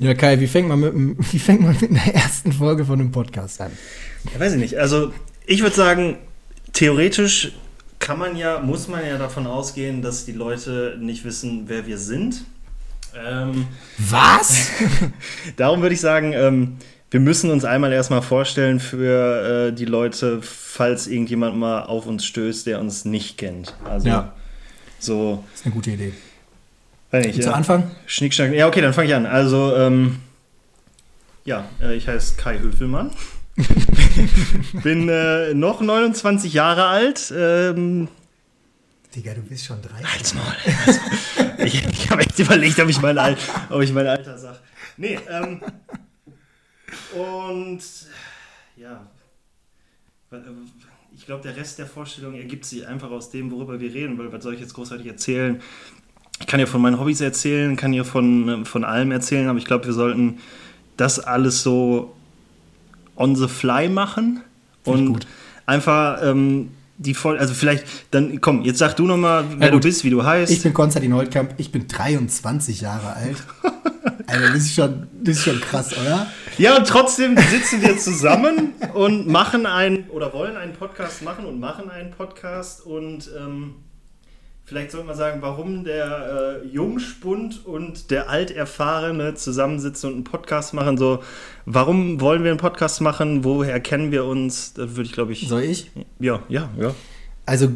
Ja, Kai, wie fängt man mit, wie fängt man mit einer ersten Folge von einem Podcast an? Ja, weiß ich nicht. Also, ich würde sagen, theoretisch kann man ja, muss man ja davon ausgehen, dass die Leute nicht wissen, wer wir sind. Ähm, Was? darum würde ich sagen, ähm, wir müssen uns einmal erstmal vorstellen für äh, die Leute, falls irgendjemand mal auf uns stößt, der uns nicht kennt. Also ja. so. Das ist eine gute Idee. Weiß nicht, Zu ja. Anfang? Schnickschnack. Ja, okay, dann fange ich an. Also, ähm, ja, äh, ich heiße Kai Höfelmann. Bin äh, noch 29 Jahre alt. Ähm, Digga, du bist schon 30. Halt's mal. Halt's mal. ich ich habe echt überlegt, ob ich mein, Al ob ich mein Alter sage. Nee, ähm, und ja, ich glaube, der Rest der Vorstellung ergibt sich einfach aus dem, worüber wir reden, weil was soll ich jetzt großartig erzählen? Ich kann ja von meinen Hobbys erzählen, kann ja von, von allem erzählen, aber ich glaube, wir sollten das alles so on the fly machen und einfach ähm, die voll, also vielleicht, dann komm, jetzt sag du nochmal, wer ja, du bist, wie du heißt. Ich bin Konstantin Holtkamp, ich bin 23 Jahre alt. also das ist, schon, das ist schon krass, oder? Ja, und trotzdem sitzen wir zusammen und machen einen, oder wollen einen Podcast machen und machen einen Podcast und ähm, Vielleicht sollte man sagen, warum der äh, Jungspund und der Alterfahrene zusammensitzen und einen Podcast machen. So, warum wollen wir einen Podcast machen? Woher kennen wir uns? Da würde ich, glaube ich. Soll ich? Ja, ja, ja. Also,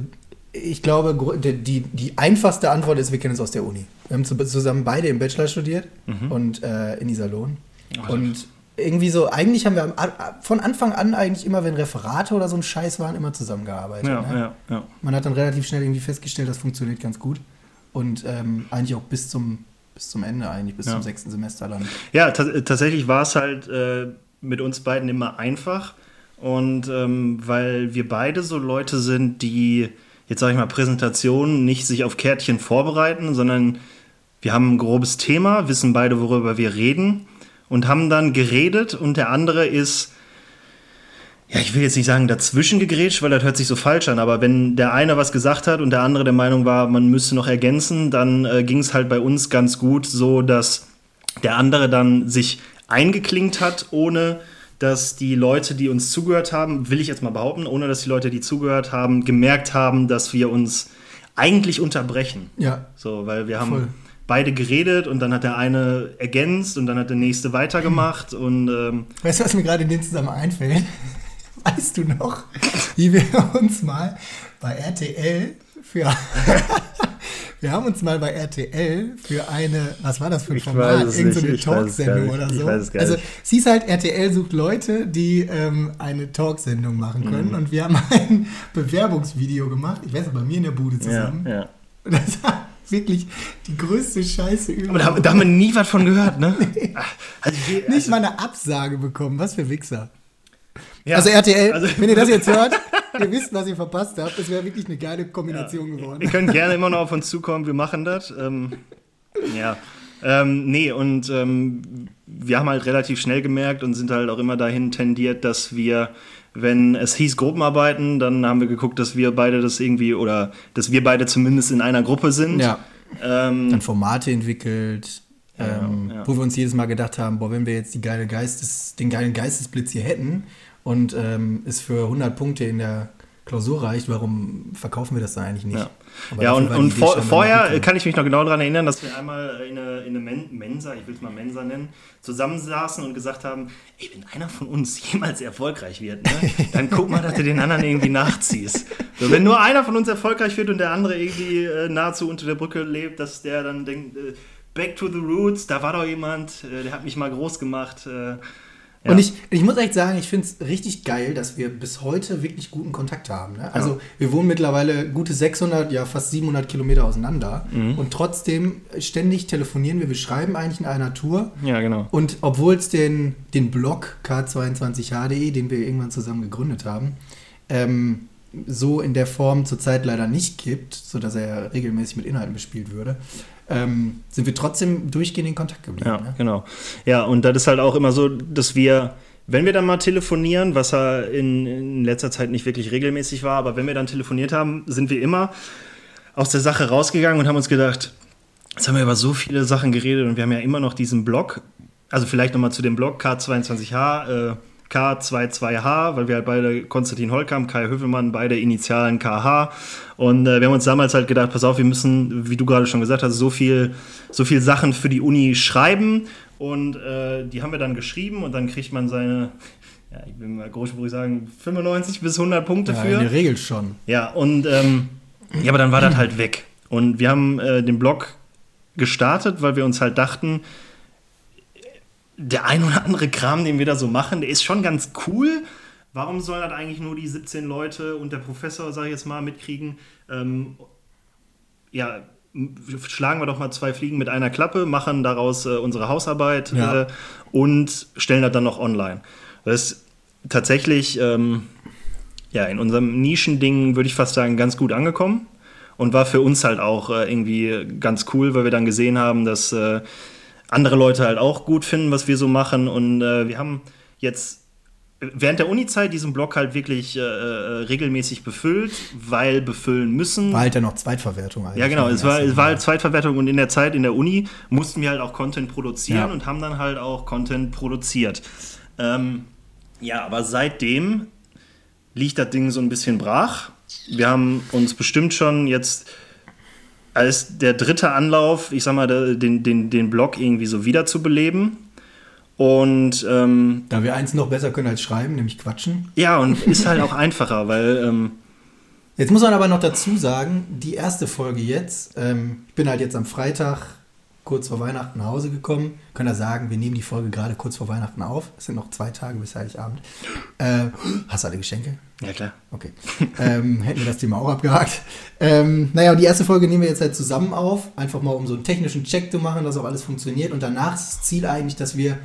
ich glaube, die, die einfachste Antwort ist, wir kennen uns aus der Uni. Wir haben zusammen beide im Bachelor studiert mhm. und äh, in Iserlohn. Oh, und irgendwie so, eigentlich haben wir von Anfang an eigentlich immer, wenn Referate oder so ein Scheiß waren, immer zusammengearbeitet. Ja, ne? ja, ja. Man hat dann relativ schnell irgendwie festgestellt, das funktioniert ganz gut. Und ähm, eigentlich auch bis zum, bis zum Ende, eigentlich bis zum sechsten Semester dann. Ja, tatsächlich war es halt äh, mit uns beiden immer einfach. Und ähm, weil wir beide so Leute sind, die, jetzt sage ich mal, Präsentationen nicht sich auf Kärtchen vorbereiten, sondern wir haben ein grobes Thema, wissen beide, worüber wir reden und haben dann geredet und der andere ist, ja, ich will jetzt nicht sagen dazwischen gegrätscht, weil das hört sich so falsch an, aber wenn der eine was gesagt hat und der andere der Meinung war, man müsste noch ergänzen, dann äh, ging es halt bei uns ganz gut so, dass der andere dann sich eingeklinkt hat, ohne dass die Leute, die uns zugehört haben, will ich jetzt mal behaupten, ohne dass die Leute, die zugehört haben, gemerkt haben, dass wir uns eigentlich unterbrechen. Ja. So, weil wir haben Voll beide geredet und dann hat der eine ergänzt und dann hat der nächste weitergemacht und ähm Weißt du, was mir gerade in dem zusammen einfällt? Weißt du noch, wie wir uns mal bei RTL für wir haben uns mal bei RTL für eine, was war das für ein ich Format? Irgendeine so Talksendung oder so. Also sie ist halt, RTL sucht Leute, die ähm, eine Talksendung machen können. Mhm. Und wir haben ein Bewerbungsvideo gemacht. Ich weiß noch, bei mir in der Bude zusammen. Ja, ja. Und das war wirklich die größte Scheiße überhaupt. Aber da, da haben wir nie was von gehört, ne? nee. also, also, Nicht mal eine Absage bekommen. Was für Wichser. Ja, also RTL, also, wenn ihr das jetzt hört, ihr wisst, was ihr verpasst habt. Das wäre wirklich eine geile Kombination ja, geworden. Ihr könnt gerne immer noch auf uns zukommen. Wir machen das. Ähm, ja. Ähm, nee, und ähm, wir haben halt relativ schnell gemerkt und sind halt auch immer dahin tendiert, dass wir wenn es hieß Gruppenarbeiten, dann haben wir geguckt, dass wir beide das irgendwie oder dass wir beide zumindest in einer Gruppe sind. Ja. Ähm, dann Formate entwickelt, ähm, ja, ja. wo wir uns jedes Mal gedacht haben, boah, wenn wir jetzt geile Geistes, den geilen Geistesblitz hier hätten und ähm, es für 100 Punkte in der Klausur reicht, warum verkaufen wir das da eigentlich nicht? Ja, ja und, und vor, vorher kann ich mich noch genau daran erinnern, dass wir einmal in eine, in eine Mensa, ich will es mal Mensa nennen, zusammensaßen und gesagt haben, ey, wenn einer von uns jemals erfolgreich wird, ne, dann guck mal, dass du den anderen irgendwie nachziehst. So, wenn nur einer von uns erfolgreich wird und der andere irgendwie äh, nahezu unter der Brücke lebt, dass der dann denkt, äh, back to the roots, da war doch jemand, äh, der hat mich mal groß gemacht. Äh, ja. Und ich, ich muss echt sagen, ich finde es richtig geil, dass wir bis heute wirklich guten Kontakt haben. Ne? Also ja. wir wohnen mittlerweile gute 600, ja fast 700 Kilometer auseinander mhm. und trotzdem ständig telefonieren wir. Wir schreiben eigentlich in einer Tour. Ja, genau. Und obwohl es den, den Blog k22h.de, den wir irgendwann zusammen gegründet haben, ähm, so in der Form zurzeit leider nicht gibt, sodass er regelmäßig mit Inhalten bespielt würde, ähm, sind wir trotzdem durchgehend in Kontakt geblieben. Ja, ne? genau. Ja, und das ist halt auch immer so, dass wir, wenn wir dann mal telefonieren, was ja in, in letzter Zeit nicht wirklich regelmäßig war, aber wenn wir dann telefoniert haben, sind wir immer aus der Sache rausgegangen und haben uns gedacht, jetzt haben wir über so viele Sachen geredet und wir haben ja immer noch diesen Blog also vielleicht nochmal zu dem Blog K22H, äh, K22H, weil wir halt beide Konstantin Holkamp, Kai Hövelmann, beide Initialen KH. Und äh, wir haben uns damals halt gedacht, pass auf, wir müssen, wie du gerade schon gesagt hast, so viel, so viel Sachen für die Uni schreiben. Und äh, die haben wir dann geschrieben und dann kriegt man seine, ja, ich will mal großspurig sagen, 95 bis 100 Punkte Ja, für. in der Regel schon. Ja, und ähm, ja, aber dann war das halt weg. Und wir haben äh, den Blog gestartet, weil wir uns halt dachten, der ein oder andere Kram, den wir da so machen, der ist schon ganz cool. Warum sollen das eigentlich nur die 17 Leute und der Professor, sag ich jetzt mal, mitkriegen? Ähm, ja, schlagen wir doch mal zwei Fliegen mit einer Klappe, machen daraus äh, unsere Hausarbeit Ja. äh, und stellen das dann noch online. Das ist tatsächlich ähm, ja, in unserem Nischending, würde ich fast sagen, ganz gut angekommen. Und war für uns halt auch äh, irgendwie ganz cool, weil wir dann gesehen haben, dass äh, andere Leute halt auch gut finden, was wir so machen. Und äh, wir haben jetzt während der Uni-Zeit diesen Blog halt wirklich äh, äh, regelmäßig befüllt, weil befüllen müssen. War halt dann noch Zweitverwertung eigentlich. Ja, genau. Es war, es war halt Zweitverwertung und in der Zeit in der Uni mussten wir halt auch Content produzieren Ja. und haben dann halt auch Content produziert. Ähm, ja, aber seitdem liegt das Ding so ein bisschen brach. Wir haben uns bestimmt schon jetzt als der dritte Anlauf, ich sag mal, den, den, den Blog irgendwie so wiederzubeleben. Und ähm, Da wir eins noch besser können als schreiben, nämlich quatschen. ja, und ist halt auch einfacher, weil ähm, Jetzt muss man aber noch dazu sagen, die erste Folge jetzt, ähm, ich bin halt jetzt am Freitag kurz vor Weihnachten nach Hause gekommen. Können ja sagen, wir nehmen die Folge gerade kurz vor Weihnachten auf. Es sind noch zwei Tage bis Heiligabend. Äh, hast du alle Geschenke? ja klar. Okay. ähm, hätten wir das Thema auch abgehakt. Ähm, naja, und die erste Folge nehmen wir jetzt halt zusammen auf, einfach mal um so einen technischen Check zu machen, dass auch alles funktioniert. Und danach ist das Ziel eigentlich, dass wir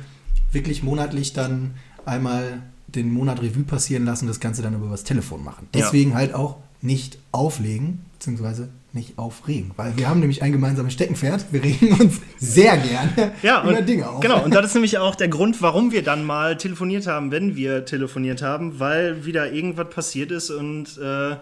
wirklich monatlich dann einmal den Monat Revue passieren lassen, das Ganze dann über das Telefon machen. Ja. Deswegen halt auch nicht auflegen, beziehungsweise nicht aufregen. Weil wir haben nämlich ein gemeinsames Steckenpferd. Wir regen uns sehr gerne ja, über und, Dinge auf. Genau, und das ist nämlich auch der Grund, warum wir dann mal telefoniert haben, wenn wir telefoniert haben, weil wieder irgendwas passiert ist und äh,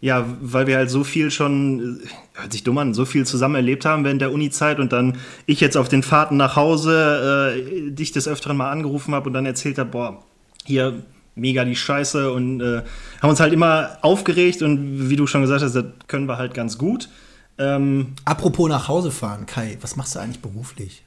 ja, weil wir halt so viel schon, äh, hört sich dumm an, so viel zusammen erlebt haben während der Uni-Zeit und dann ich jetzt auf den Fahrten nach Hause äh, dich des Öfteren mal angerufen habe und dann erzählt habe, boah, hier mega die Scheiße und äh, haben uns halt immer aufgeregt und wie du schon gesagt hast, das können wir halt ganz gut. Ähm, Apropos nach Hause fahren, Kai, was machst du eigentlich beruflich?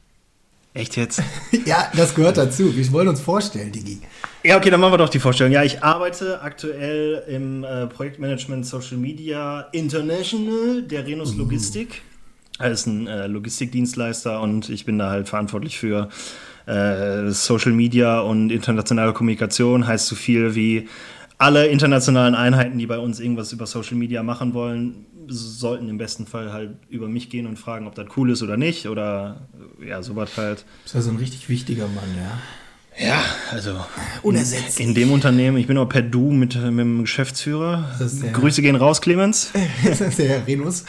echt jetzt? ja, das gehört dazu. Wir wollen uns vorstellen, Digi. Ja, okay, dann machen wir doch die Vorstellung. Ja, ich arbeite aktuell im äh, Projektmanagement Social Media International der Renus Logistik. Das ist ein äh, Logistikdienstleister und ich bin da halt verantwortlich für äh, Social Media und internationale Kommunikation. Heißt so viel wie alle internationalen Einheiten, die bei uns irgendwas über Social Media machen wollen, sollten im besten Fall halt über mich gehen und fragen, ob das cool ist oder nicht. Oder ja, sowas halt. Ist ja so ein richtig wichtiger Mann, ja. Ja, also Unersetzlich. in dem Unternehmen, ich bin auch per Du mit, mit dem Geschäftsführer. Grüße gehen raus, Clemens. Das ist der Herr Renus.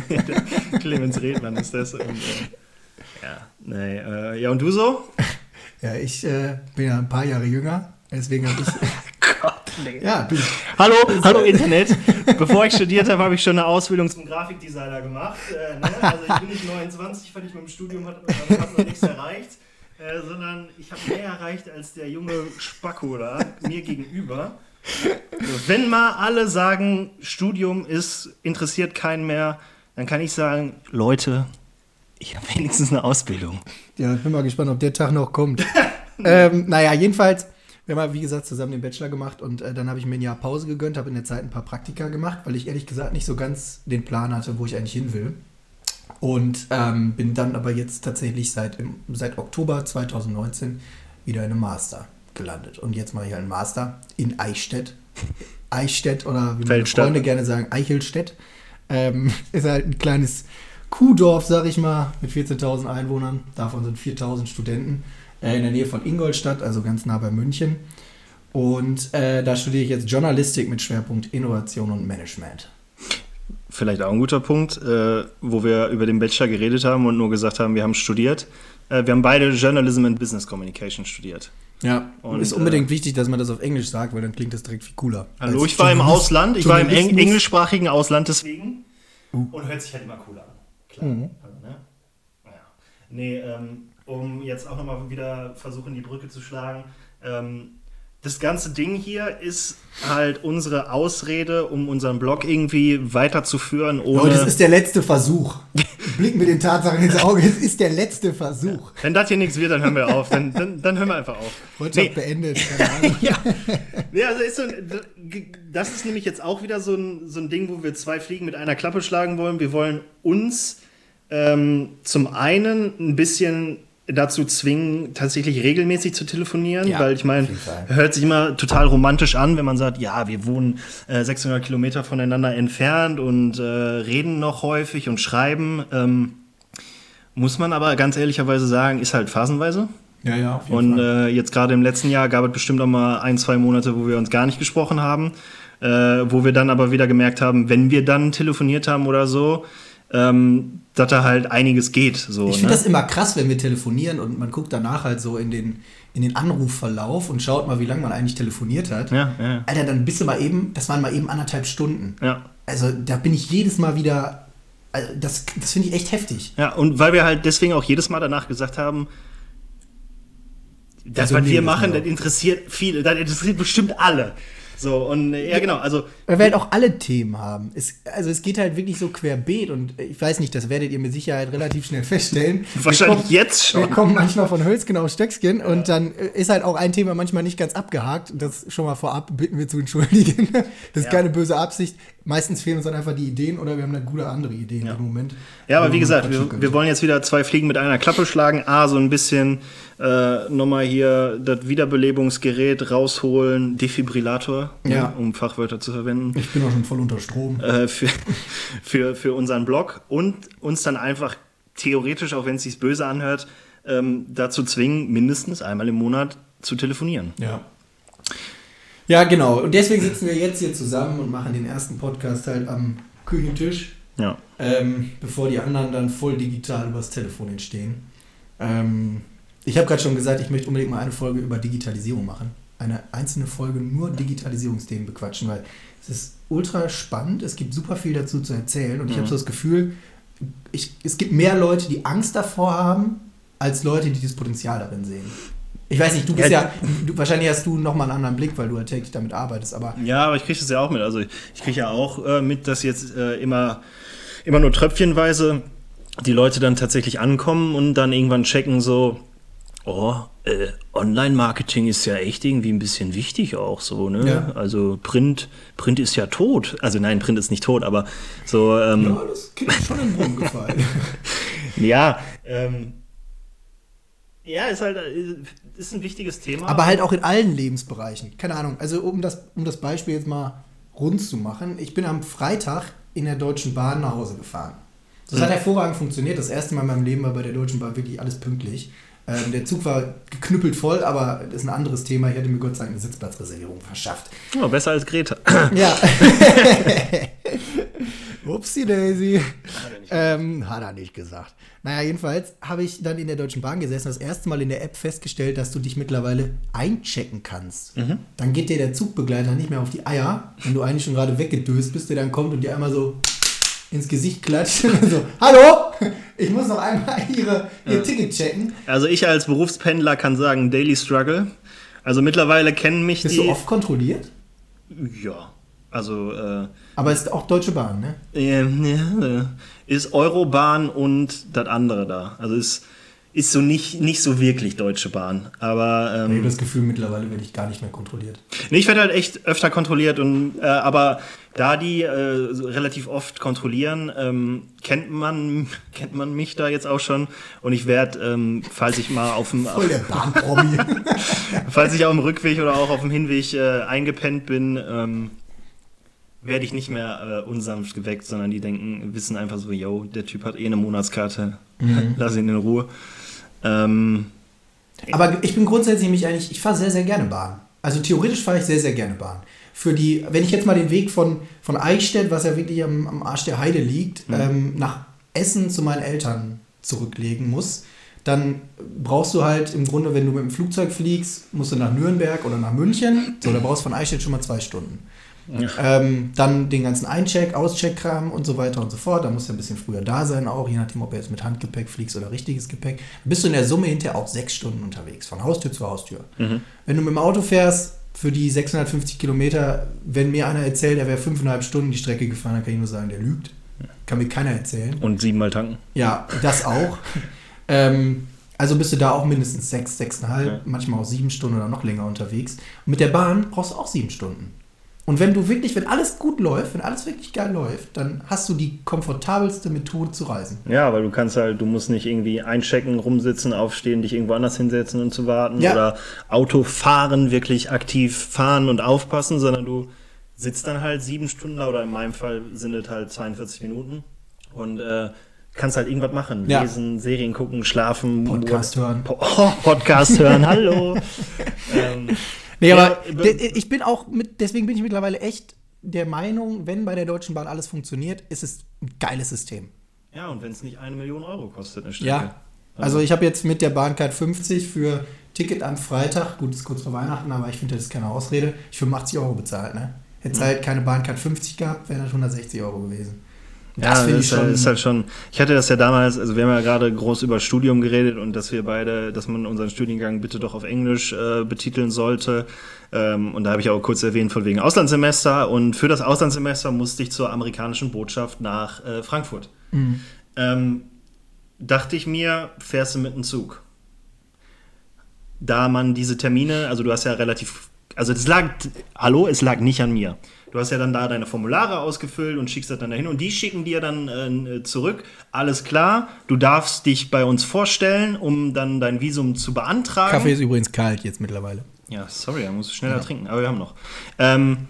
Clemens Redmann ist das. Und, äh, ja, nee, äh, ja, und du so? Ja, ich äh, bin ja ein paar Jahre jünger. Deswegen habe ich. Gott, nee. ja, du. Hallo, hallo Internet. Bevor ich studiert habe, habe ich schon eine Ausbildung zum Grafikdesigner gemacht. Äh, ne? Also ich bin nicht 29, weil ich mit dem Studium hat, hat noch nichts erreicht, äh, sondern ich habe mehr erreicht als der junge Spacko da mir gegenüber. So, wenn mal alle sagen, Studium ist interessiert keinen mehr, dann kann ich sagen, Leute, ich habe wenigstens eine Ausbildung. Ja, ich bin mal gespannt, ob der Tag noch kommt. ähm, naja, jedenfalls, wir haben, wie gesagt, zusammen den Bachelor gemacht und äh, dann habe ich mir ein Jahr Pause gegönnt, habe in der Zeit ein paar Praktika gemacht, weil ich ehrlich gesagt nicht so ganz den Plan hatte, wo ich eigentlich hin will. Und ähm, bin dann aber jetzt tatsächlich seit, im, seit Oktober 2019 wieder in einem Master gelandet. Und jetzt mache ich einen Master in Eichstätt. Eichstätt oder wie meine. Freunde gerne sagen, Eichelstädt. Ähm, ist halt ein kleines Kuhdorf, sag ich mal, mit 14.000 Einwohnern. Davon sind 4.000 Studenten. Äh, in der Nähe von Ingolstadt, also ganz nah bei München. Und äh, da studiere ich jetzt Journalistik mit Schwerpunkt Innovation und Management. Vielleicht auch ein guter Punkt, äh, wo wir über den Bachelor geredet haben und nur gesagt haben, wir haben studiert. Äh, wir haben beide Journalism and Business Communication studiert. Ja, Und, ist unbedingt wichtig, dass man das auf Englisch sagt, weil dann klingt das direkt viel cooler. Hallo, ich war im Ausland, ich war im englischsprachigen Ausland deswegen. Und hört sich halt immer cooler an. Klar. Mhm. Also, ne? Naja. Nee, ähm, um jetzt auch nochmal wieder versuchen, die Brücke zu schlagen. Ähm, das ganze Ding hier ist halt unsere Ausrede, um unseren Blog irgendwie weiterzuführen. Ohne oh, das ist der letzte Versuch. Blicken wir den Tatsachen ins Auge. Es ist der letzte Versuch. Wenn das hier nichts wird, dann hören wir auf. Dann, dann, dann hören wir einfach auf. Freundschaft nee. beendet. ja. Nee, also ist so, das ist nämlich jetzt auch wieder so ein, so ein Ding, wo wir zwei Fliegen mit einer Klappe schlagen wollen. Wir wollen uns ähm, zum einen ein bisschen dazu zwingen, tatsächlich regelmäßig zu telefonieren, ja, weil ich meine, hört sich immer total romantisch an, wenn man sagt, ja, wir wohnen äh, 600 Kilometer voneinander entfernt und äh, reden noch häufig und schreiben. Ähm, muss man aber ganz ehrlicherweise sagen, ist halt phasenweise. Ja, ja. Auf jeden und Fall. Äh, jetzt gerade im letzten Jahr gab es bestimmt auch mal ein, zwei Monate, wo wir uns gar nicht gesprochen haben, äh, wo wir dann aber wieder gemerkt haben, wenn wir dann telefoniert haben oder so, ähm, dass da halt einiges geht. So, ich finde ne? das immer krass, wenn wir telefonieren und man guckt danach halt so in den, in den Anrufverlauf und schaut mal, wie lange man eigentlich telefoniert hat. Ja, ja. Alter, dann bist du mal eben, das waren mal eben anderthalb Stunden. Ja. Also da bin ich jedes Mal wieder, also das, das finde ich echt heftig. Ja, und weil wir halt deswegen auch jedes Mal danach gesagt haben, das, was wir machen, das interessiert viele, das interessiert bestimmt alle. So, und ja, genau, also. Wir werden auch alle Themen haben. Es, also es geht halt wirklich so querbeet und ich weiß nicht, das werdet ihr mit Sicherheit relativ schnell feststellen. Wahrscheinlich kommen, jetzt schon. Wir kommen manchmal von Hölzgen auf Stöckskin ja. und dann ist halt auch ein Thema manchmal nicht ganz abgehakt. Das schon mal vorab bitten wir zu entschuldigen. Das ist ja. keine böse Absicht. Meistens fehlen uns dann einfach die Ideen oder wir haben dann gute andere Ideen ja. im Moment. Ja, aber wie gesagt, wir, wir wollen jetzt wieder zwei Fliegen mit einer Klappe schlagen. A, so ein bisschen äh, nochmal hier das Wiederbelebungsgerät rausholen, Defibrillator, um Fachwörter zu verwenden. Ich bin auch schon voll unter Strom. Äh, für, für, für unseren Blog und uns dann einfach theoretisch, auch wenn es sich böse anhört, ähm, dazu zwingen, mindestens einmal im Monat zu telefonieren. Ja. Ja, genau. Und deswegen sitzen wir jetzt hier zusammen und machen den ersten Podcast halt am Küchentisch. Ja. Ähm, bevor die anderen dann voll digital übers Telefon entstehen. Ähm, ich habe gerade schon gesagt, ich möchte unbedingt mal eine Folge über Digitalisierung machen. Eine einzelne Folge nur Digitalisierungsthemen bequatschen, weil es ist ultra spannend. Es gibt super viel dazu zu erzählen und ich habe mhm. so das Gefühl, ich, es gibt mehr Leute, die Angst davor haben, als Leute, die das Potenzial darin sehen. Ich weiß nicht, du bist ja, ja du, wahrscheinlich hast du nochmal einen anderen Blick, weil du ja täglich damit arbeitest, aber. Ja, aber ich kriege das ja auch mit. Also ich kriege ja auch äh, mit, dass jetzt äh, immer, immer nur tröpfchenweise die Leute dann tatsächlich ankommen und dann irgendwann checken, so, oh, äh, Online-Marketing ist ja echt irgendwie ein bisschen wichtig auch so, ne? Ja. Also Print, Print ist ja tot. Also nein, Print ist nicht tot, aber so. Ähm, ja, das ist schon in den Brunnen gefallen. ja, ähm, ja, ist halt äh, ist ein wichtiges Thema. Aber halt auch in allen Lebensbereichen. Keine Ahnung. Also um das, um das Beispiel jetzt mal rund zu machen. Ich bin am Freitag in der Deutschen Bahn nach Hause gefahren. Das mhm. hat hervorragend funktioniert. Das erste Mal in meinem Leben war bei der Deutschen Bahn wirklich alles pünktlich. Ähm, der Zug war geknüppelt voll, aber das ist ein anderes Thema. Ich hatte mir Gott sei Dank eine Sitzplatzreservierung verschafft. Oh, besser als Greta. Ja. Upsi Daisy. Ähm, hat er nicht gesagt. Naja, jedenfalls habe ich dann in der Deutschen Bahn gesessen, das erste Mal in der App festgestellt, dass du dich mittlerweile einchecken kannst. Mhm. Dann geht dir der Zugbegleiter nicht mehr auf die Eier, wenn du eigentlich schon gerade weggedöst bist, der dann kommt und dir einmal so ins Gesicht klatscht. so, hallo, ich muss noch einmal ihre, ihr ja. Ticket checken. Also ich als Berufspendler kann sagen, Daily Struggle. Also mittlerweile kennen mich Bist die... Bist du oft kontrolliert? Ja, also... Äh, Aber ist auch Deutsche Bahn, ne? Äh, ist Eurobahn und das andere da. Also ist ist so nicht, nicht so wirklich Deutsche Bahn. Aber, ähm, ich habe das Gefühl, mittlerweile werde ich gar nicht mehr kontrolliert. Nee, ich werde halt echt öfter kontrolliert. Und, äh, aber da die äh, relativ oft kontrollieren, ähm, kennt, man, kennt man mich da jetzt auch schon. Und ich werde, ähm, falls ich mal auf dem... Voll der Bahnpromi. falls ich auf dem Rückweg oder auch auf dem Hinweg äh, eingepennt bin, ähm, werde ich nicht mehr äh, unsanft geweckt, sondern die denken, wissen einfach so, yo, der Typ hat eh eine Monatskarte, mhm. lass ihn in Ruhe. Ähm, Aber ich bin grundsätzlich mich eigentlich, ich fahre sehr, sehr gerne Bahn. Also theoretisch fahre ich sehr, sehr gerne Bahn. Für die, wenn ich jetzt mal den Weg von, von Eichstätt, was ja wirklich am, am Arsch der Heide liegt, mhm. ähm, nach Essen zu meinen Eltern zurücklegen muss, dann brauchst du halt im Grunde, wenn du mit dem Flugzeug fliegst, musst du nach Nürnberg oder nach München. So, da brauchst du von Eichstätt schon mal zwei Stunden. Ähm, dann den ganzen Eincheck, Auscheckkram und so weiter und so fort. Da musst du ein bisschen früher da sein, auch je nachdem, ob du jetzt mit Handgepäck fliegst oder richtiges Gepäck. Bist du in der Summe hinterher auch sechs Stunden unterwegs, von Haustür zu Haustür. Wenn du mit dem Auto fährst, für die 650 Kilometer, wenn mir einer erzählt, er wäre fünfeinhalb Stunden die Strecke gefahren, dann kann ich nur sagen, der lügt. Kann mir keiner erzählen. Und siebenmal tanken. Ja, das auch. ähm, also bist du da auch mindestens sechs, sechseinhalb, Ja. manchmal auch sieben Stunden oder noch länger unterwegs. Und mit der Bahn brauchst du auch sieben Stunden. Und wenn du wirklich, wenn alles gut läuft, wenn alles wirklich geil läuft, dann hast du die komfortabelste Methode zu reisen. Ja, weil du kannst halt, du musst nicht irgendwie einchecken, rumsitzen, aufstehen, dich irgendwo anders hinsetzen und zu warten Ja. oder Auto fahren, wirklich aktiv fahren und aufpassen, sondern du sitzt dann halt sieben Stunden oder in meinem Fall sind es halt 42 Minuten und äh, kannst halt irgendwas machen. Ja. Lesen, Serien gucken, schlafen. Podcast hören. Po oh, Podcast hören, hallo. ähm, Nee, aber ich bin auch, mit, deswegen bin ich mittlerweile echt der Meinung, wenn bei der Deutschen Bahn alles funktioniert, ist es ein geiles System. ja, und wenn es nicht eine Million Euro kostet, eine Strecke. Ja. Also ich habe jetzt mit der Bahncard 50 für Ticket am Freitag, gut, ist kurz vor Weihnachten, aber ich finde, das ist keine Ausrede, ich 85 Euro bezahlt, ne? Hätte es halt keine Bahncard 50 gehabt, wären das 160 Euro gewesen. Ja, das ist, halt, ist halt schon. Ich hatte das ja damals, also wir haben ja gerade groß über Studium geredet und dass wir beide, dass man unseren Studiengang bitte doch auf Englisch äh, betiteln sollte. Ähm, und da habe ich auch kurz erwähnt von wegen Auslandssemester. Und für das Auslandssemester musste ich zur amerikanischen Botschaft nach äh, Frankfurt. Ähm, dachte ich mir, fährst du mit dem Zug. Da man diese Termine, also du hast ja relativ, also es lag, hallo, es lag nicht an mir. Du hast ja dann da deine Formulare ausgefüllt und schickst das dann dahin und die schicken dir dann äh, zurück. Alles klar, du darfst dich bei uns vorstellen, um dann dein Visum zu beantragen. Kaffee ist übrigens kalt jetzt mittlerweile. Ja, sorry, da musst du schneller trinken, aber wir haben noch. Ähm,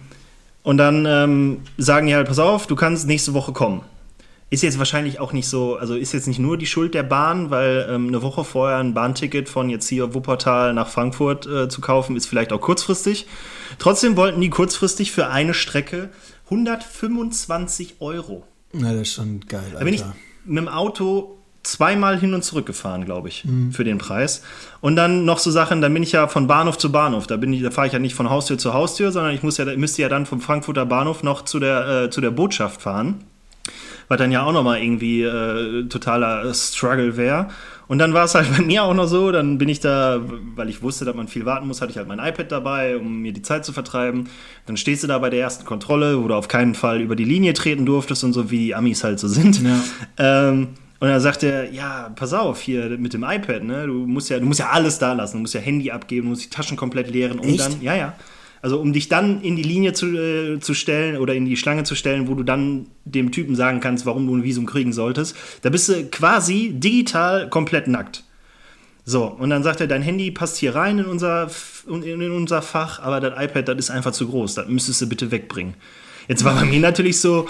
und dann ähm, sagen die halt, pass auf, du kannst nächste Woche kommen. Ist jetzt wahrscheinlich auch nicht so, also ist jetzt nicht nur die Schuld der Bahn, weil ähm, eine Woche vorher ein Bahnticket von jetzt hier Wuppertal nach Frankfurt äh, zu kaufen, ist vielleicht auch kurzfristig. Trotzdem wollten die kurzfristig für eine Strecke 125 Euro. Na, das ist schon geil, Alter. Da bin ich mit dem Auto zweimal hin und zurück gefahren, glaube ich, für den Preis. Und dann noch so Sachen, dann bin ich ja von Bahnhof zu Bahnhof. Da bin ich, da fahre ich ja nicht von Haustür zu Haustür, sondern ich muss ja, müsste ja dann vom Frankfurter Bahnhof noch zu der, äh, zu der Botschaft fahren. Was dann ja auch nochmal irgendwie äh, totaler Struggle wäre. Und dann war es halt bei mir auch noch so, dann bin ich da, weil ich wusste, dass man viel warten muss, hatte ich halt mein iPad dabei, um mir die Zeit zu vertreiben. Dann stehst du da bei der ersten Kontrolle, wo du auf keinen Fall über die Linie treten durftest und so, wie die Amis halt so sind. Ja. Ähm, und dann sagt er, ja, pass auf, hier mit dem iPad, ne? Du musst ja, du musst ja alles da lassen, du musst ja Handy abgeben, du musst die Taschen komplett leeren, um Echt? dann, ja, ja. Also um dich dann in die Linie zu, äh, zu stellen oder in die Schlange zu stellen, wo du dann dem Typen sagen kannst, warum du ein Visum kriegen solltest. Da bist du quasi digital komplett nackt. So, und dann sagt er, dein Handy passt hier rein in unser, in, unser Fach, aber das iPad, das ist einfach zu groß, das müsstest du bitte wegbringen. Jetzt war bei mir natürlich so,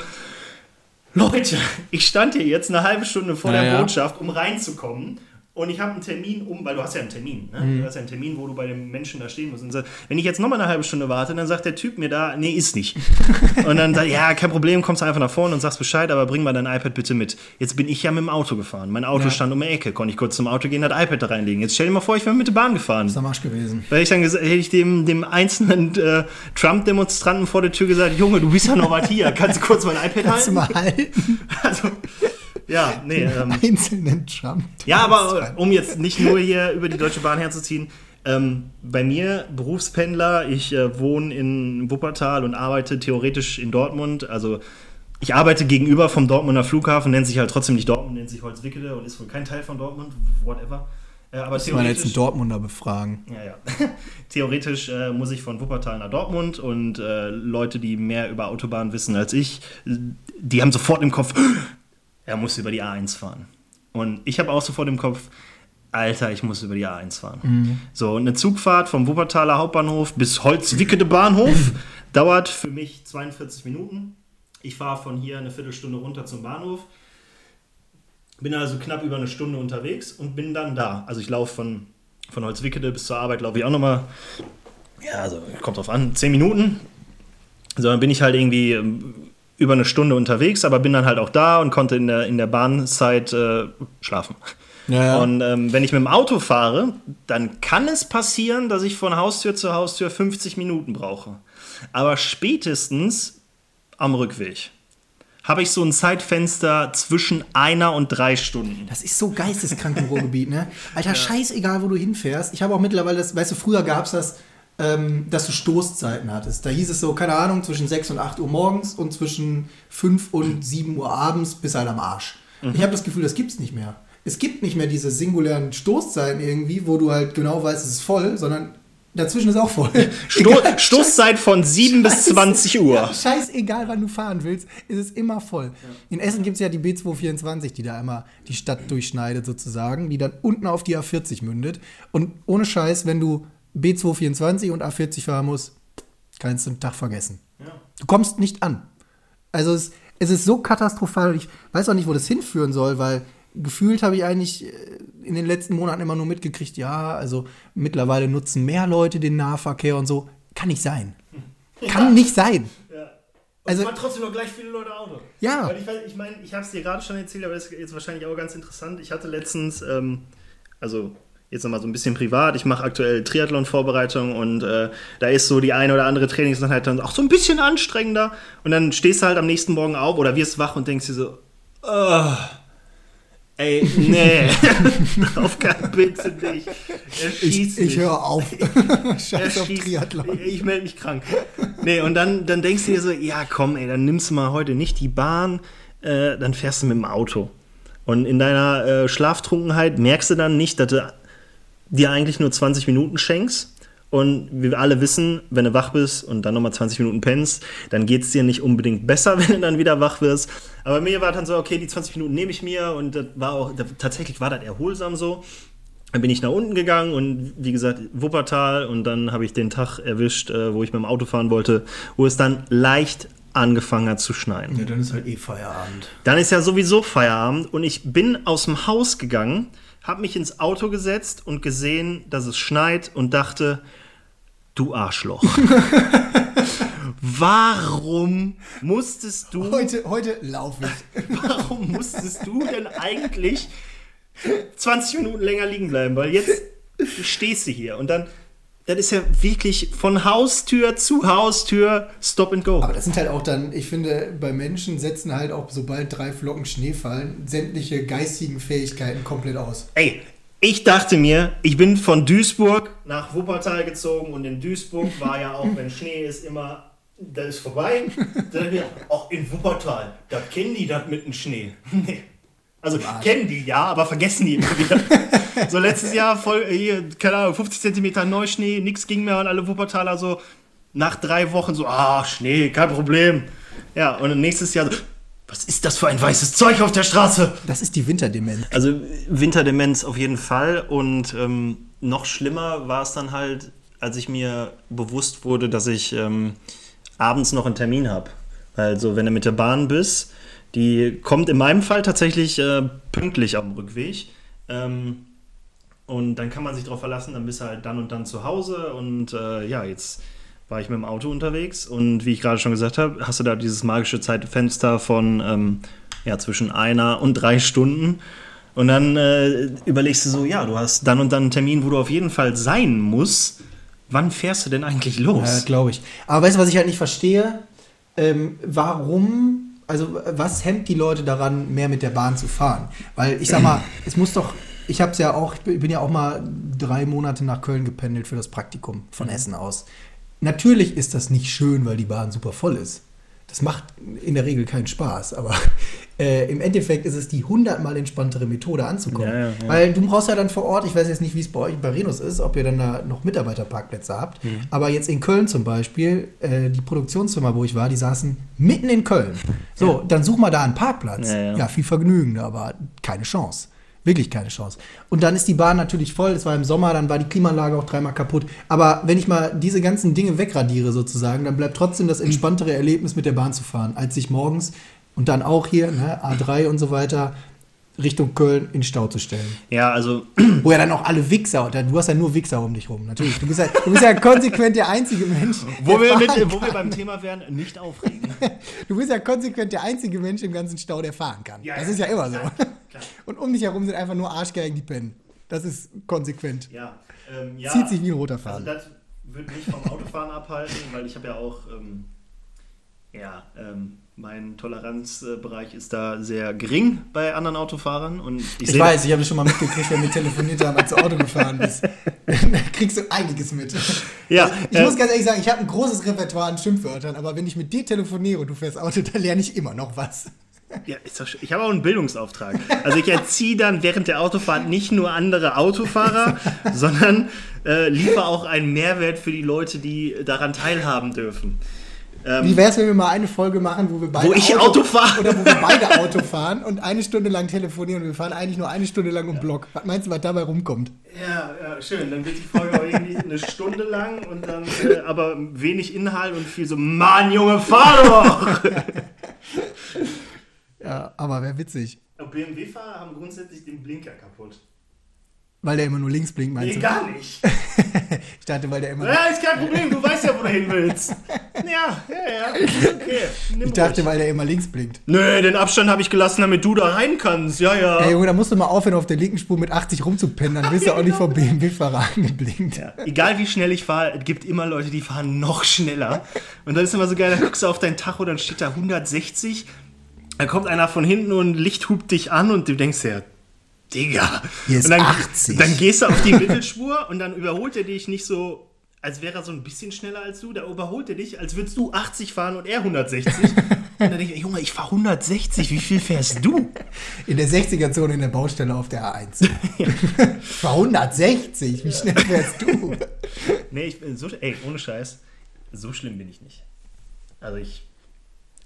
Leute, ich stand hier jetzt eine halbe Stunde vor Ja, der ja. Botschaft, um reinzukommen. Und ich habe einen Termin um, weil du hast ja einen Termin, ne? Mhm. Du hast ja einen Termin, wo du bei dem Menschen da stehen musst. Und so, wenn ich jetzt nochmal eine halbe Stunde warte, dann sagt der Typ mir da, nee, ist nicht. und dann sagt, ja, kein Problem, kommst du einfach nach vorne und sagst Bescheid, aber bring mal dein iPad bitte mit. Jetzt bin ich ja mit dem Auto gefahren. Mein Auto Ja. stand um die Ecke, konnte ich kurz zum Auto gehen, das iPad da reinlegen. Jetzt stell dir mal vor, ich wäre mit der Bahn gefahren. ist am Arsch gewesen. Weil ich dann hätte ich dem, dem einzelnen äh, Trump-Demonstranten vor der Tür gesagt, Junge, du bist ja noch was hier, kannst du kurz mein iPad Kannst du halten? mal halten? Also, ja, nee, ähm, Einzelnen Trump. ja, aber äh, um jetzt nicht nur hier über die Deutsche Bahn herzuziehen, ähm, bei mir Berufspendler, ich äh, wohne in Wuppertal und arbeite theoretisch in Dortmund, also ich arbeite gegenüber vom Dortmunder Flughafen, nennt sich halt trotzdem nicht Dortmund, nennt sich Holzwickede und ist wohl kein Teil von Dortmund, whatever. Äh, aber Muss man jetzt einen Dortmunder befragen. ja, ja. theoretisch äh, muss ich von Wuppertal nach Dortmund und äh, Leute, die mehr über Autobahnen wissen als ich, die haben sofort im Kopf, er muss über die A1 fahren. Und ich habe auch sofort im Kopf, Alter, ich muss über die A1 fahren. So, eine Zugfahrt vom Wuppertaler Hauptbahnhof bis Holzwickede Bahnhof dauert für mich 42 Minuten. Ich fahre von hier eine Viertelstunde runter zum Bahnhof. Bin also knapp über eine Stunde unterwegs und bin dann da. Also ich laufe von, von Holzwickede bis zur Arbeit, laufe ich auch nochmal, ja, also kommt drauf an, 10 Minuten. So, dann bin ich halt irgendwie ähm, über eine Stunde unterwegs, aber bin dann halt auch da und konnte in der, in der Bahnzeit äh, schlafen. Ja, ja. Und ähm, wenn ich mit dem Auto fahre, dann kann es passieren, dass ich von Haustür zu Haustür 50 Minuten brauche. Aber spätestens am Rückweg habe ich so ein Zeitfenster zwischen einer und drei Stunden. Das ist so geisteskrank im Ruhrgebiet, ne? Alter, scheißegal, wo du hinfährst. Ich habe auch mittlerweile, das, weißt du, früher gab es das, ähm, dass du Stoßzeiten hattest. Da hieß es so, keine Ahnung, zwischen 6 und 8 Uhr morgens und zwischen 5 und 7 Uhr abends bis halt am Arsch. Ich habe das Gefühl, das gibt's nicht mehr. Es gibt nicht mehr diese singulären Stoßzeiten irgendwie, wo du halt genau weißt, es ist voll, sondern dazwischen ist auch voll. Sto Egal, Stoßzeit von 7 bis 20 Uhr. Ja, scheißegal, wann du fahren willst, ist es immer voll. In Essen gibt es ja die B224, die da einmal die Stadt durchschneidet sozusagen, die dann unten auf die A40 mündet. Und ohne Scheiß, wenn du B224 und A40 fahren musst, kannst du einen Tag vergessen. Du kommst nicht an. Also es, es ist so katastrophal. und Ich weiß auch nicht, wo das hinführen soll, weil gefühlt habe ich eigentlich äh, in den letzten Monaten immer nur mitgekriegt, ja, also mittlerweile nutzen mehr Leute den Nahverkehr und so. Kann nicht sein. Kann nicht sein. Also- Also, trotzdem noch gleich viele Leute Auto. Ja. Weil ich, weiß- ich meine, ich habe es dir gerade schon erzählt, aber das ist jetzt wahrscheinlich auch ganz interessant. Ich hatte letztens, ähm, also jetzt nochmal so ein bisschen privat, ich mache aktuell Triathlon-Vorbereitung und äh, da ist so die eine oder andere Trainingseinheit dann auch so ein bisschen anstrengender. Und dann stehst du halt am nächsten Morgen auf oder wirst wach und denkst dir so, "Ah, ey, nee, auf keinen bitte nicht. Ich, ich höre auf. Scheiß auf Triathlon. Ich melde mich krank. Nee, und dann, dann denkst du dir so, ja komm, ey, dann nimmst du mal heute nicht die Bahn, äh, dann fährst du mit dem Auto. Und in deiner äh, Schlaftrunkenheit merkst du dann nicht, dass du dir eigentlich nur 20 Minuten schenkst. Und wir alle wissen, wenn du wach bist und dann nochmal 20 Minuten pennst, dann geht es dir nicht unbedingt besser, wenn du dann wieder wach wirst. Aber mir war dann so, okay, die 20 Minuten nehme ich mir und das war auch, das, tatsächlich war das erholsam so. Dann bin ich nach unten gegangen und wie gesagt, Wuppertal und dann habe ich den Tag erwischt, äh, wo ich mit dem Auto fahren wollte, wo es dann leicht angefangen hat zu schneien. Ja, dann ist halt eh Feierabend. Dann ist ja sowieso Feierabend und ich bin aus dem Haus gegangen, habe mich ins Auto gesetzt und gesehen, dass es schneit und dachte, du Arschloch. Warum musstest du, Heute, heute laufe ich. warum musstest du denn eigentlich 20 Minuten länger liegen bleiben? Weil jetzt stehst du hier und dann, das ist ja wirklich von Haustür zu Haustür Stop and Go. Aber das sind halt auch dann, ich finde, bei Menschen setzen halt auch, sobald drei Flocken Schnee fallen, sämtliche geistigen Fähigkeiten komplett aus. Ey, ich dachte mir, ich bin von Duisburg nach Wuppertal gezogen und in Duisburg war ja auch, wenn Schnee ist, immer, das ist vorbei. Dann dachte ich mir, auch in Wuppertal, da kennen die das mit dem Schnee. Nee. Also kennen die ja, aber vergessen die immer wieder. so letztes Jahr voll, hier, keine Ahnung, 50 Zentimeter Neuschnee, nichts ging mehr und alle Wuppertaler so nach drei Wochen so, ah, Schnee, kein Problem. Ja, und nächstes Jahr so, was ist das für ein weißes Zeug auf der Straße? Das ist die Winterdemenz. Also Winterdemenz auf jeden Fall und ähm, noch schlimmer war es dann halt, als ich mir bewusst wurde, dass ich ähm, abends noch einen Termin habe. Also wenn du mit der Bahn bist, die kommt in meinem Fall tatsächlich äh, pünktlich am Rückweg. Ähm, und dann kann man sich darauf verlassen, dann bist du halt dann und dann zu Hause und äh, ja, jetzt war ich mit dem Auto unterwegs und wie ich gerade schon gesagt habe, hast du da dieses magische Zeitfenster von ähm, ja, zwischen einer und drei Stunden. Und dann äh, überlegst du so, ja, du hast dann und dann einen Termin, wo du auf jeden Fall sein musst. Wann fährst du denn eigentlich Ja, los? glaube ich. Aber weißt du, was ich halt nicht verstehe? Ähm, warum, also was hemmt die Leute daran, mehr mit der Bahn zu fahren? Weil ich sag mal, es muss doch, ich habe es ja auch, ich bin ja auch mal drei Monate nach Köln gependelt für das Praktikum von Essen aus. Natürlich ist das nicht schön, weil die Bahn super voll ist. Das macht in der Regel keinen Spaß, aber äh, im Endeffekt ist es die hundertmal entspanntere Methode anzukommen. Ja, ja, ja. Weil du brauchst ja dann vor Ort, ich weiß jetzt nicht, wie es bei euch bei Renus ist, ob ihr dann da noch Mitarbeiterparkplätze habt, Mhm. aber jetzt in Köln zum Beispiel, äh, die Produktionsfirma, wo ich war, die saßen mitten in Köln. So, dann such mal da einen Parkplatz. Ja, viel Vergnügen, aber keine Chance. Wirklich keine Chance. Und dann ist die Bahn natürlich voll. Es war im Sommer, dann war die Klimaanlage auch dreimal kaputt. Aber wenn ich mal diese ganzen Dinge wegradiere sozusagen, dann bleibt trotzdem das entspanntere Erlebnis mit der Bahn zu fahren, als sich morgens und dann auch hier, ne, A3 und so weiter, Richtung Köln in Stau zu stellen. Ja, also Wo ja dann auch alle Wichser, du hast ja nur Wichser um dich rum, natürlich. Du bist ja, du bist ja konsequent der einzige Mensch. wo der wir, mit, wo wir beim Thema wären, nicht aufregen. Du bist ja konsequent der einzige Mensch im ganzen Stau, der fahren kann. Ja, das ja. ist ja immer so. Und um dich herum sind einfach nur Arschgeigen, die pennen. Das ist konsequent. Ja, ähm, ja. Zieht sich wie ein roter Also Faden. das würde mich vom Autofahren abhalten, weil ich habe ja auch, ähm, ja, ähm, mein Toleranzbereich ist da sehr gering bei anderen Autofahrern und ich, Ich weiß, ich habe schon mal mitgekriegt, wenn wir telefoniert haben, als du Auto gefahren bist. da kriegst du einiges mit. Ja, Ich äh, muss ganz ehrlich sagen, ich habe ein großes Repertoire an Schimpfwörtern, aber wenn ich mit dir telefoniere und du fährst Auto, dann lerne ich immer noch was. Ja, ich habe auch einen Bildungsauftrag. Also ich erziehe dann während der Autofahrt nicht nur andere Autofahrer, sondern äh, liefere auch einen Mehrwert für die Leute, die daran teilhaben dürfen. Ähm, Wie wär's, wenn wir mal eine Folge machen, wo wir beide Wo ich Auto fahre? Oder wo wir beide Auto fahren und eine Stunde lang telefonieren und wir fahren eigentlich nur eine Stunde lang um Block. Was meinst du, was dabei rumkommt? Ja, ja, schön. Dann wird die Folge auch irgendwie eine Stunde lang und dann äh, aber wenig Inhalt und viel so, Mann, Junge, fahr doch! Ja, aber wäre witzig. BMW-Fahrer haben grundsätzlich den Blinker kaputt. Weil der immer nur links blinkt, meinst Nee, du? gar nicht. Ich dachte, weil der immer. Ja, ist kein Problem, du weißt ja, wo du hin willst. Ja, ja, ja. Okay. Nimm Ich dachte, ruhig. weil der immer links blinkt. Nö, den Abstand habe ich gelassen, damit du da rein kannst. Ja, ja. Ey Junge, da musst du mal aufhören, auf der linken Spur mit 80 rumzupennen, dann wirst du auch nicht vom BMW-Fahrer angeblinkt. Ja. Egal wie schnell ich fahre, es gibt immer Leute, die fahren noch schneller. Und dann ist immer so geil, dann guckst du auf dein Tacho, dann steht da 160. Dann kommt einer von hinten und Licht hupt dich an und du denkst ja, Digga. Hier ist und dann, 80. Dann gehst du auf die Mittelspur und dann überholt er dich nicht so, als wäre er so ein bisschen schneller als du. Da überholt er dich, als würdest du 80 fahren und er 160. und dann denke ich, Junge, ich fahre 160, wie viel fährst du? In der 60er-Zone in der Baustelle auf der A1. Für 160, wie schnell wärst du? Nee, ich bin so, ey, ohne Scheiß, so schlimm bin ich nicht. Also ich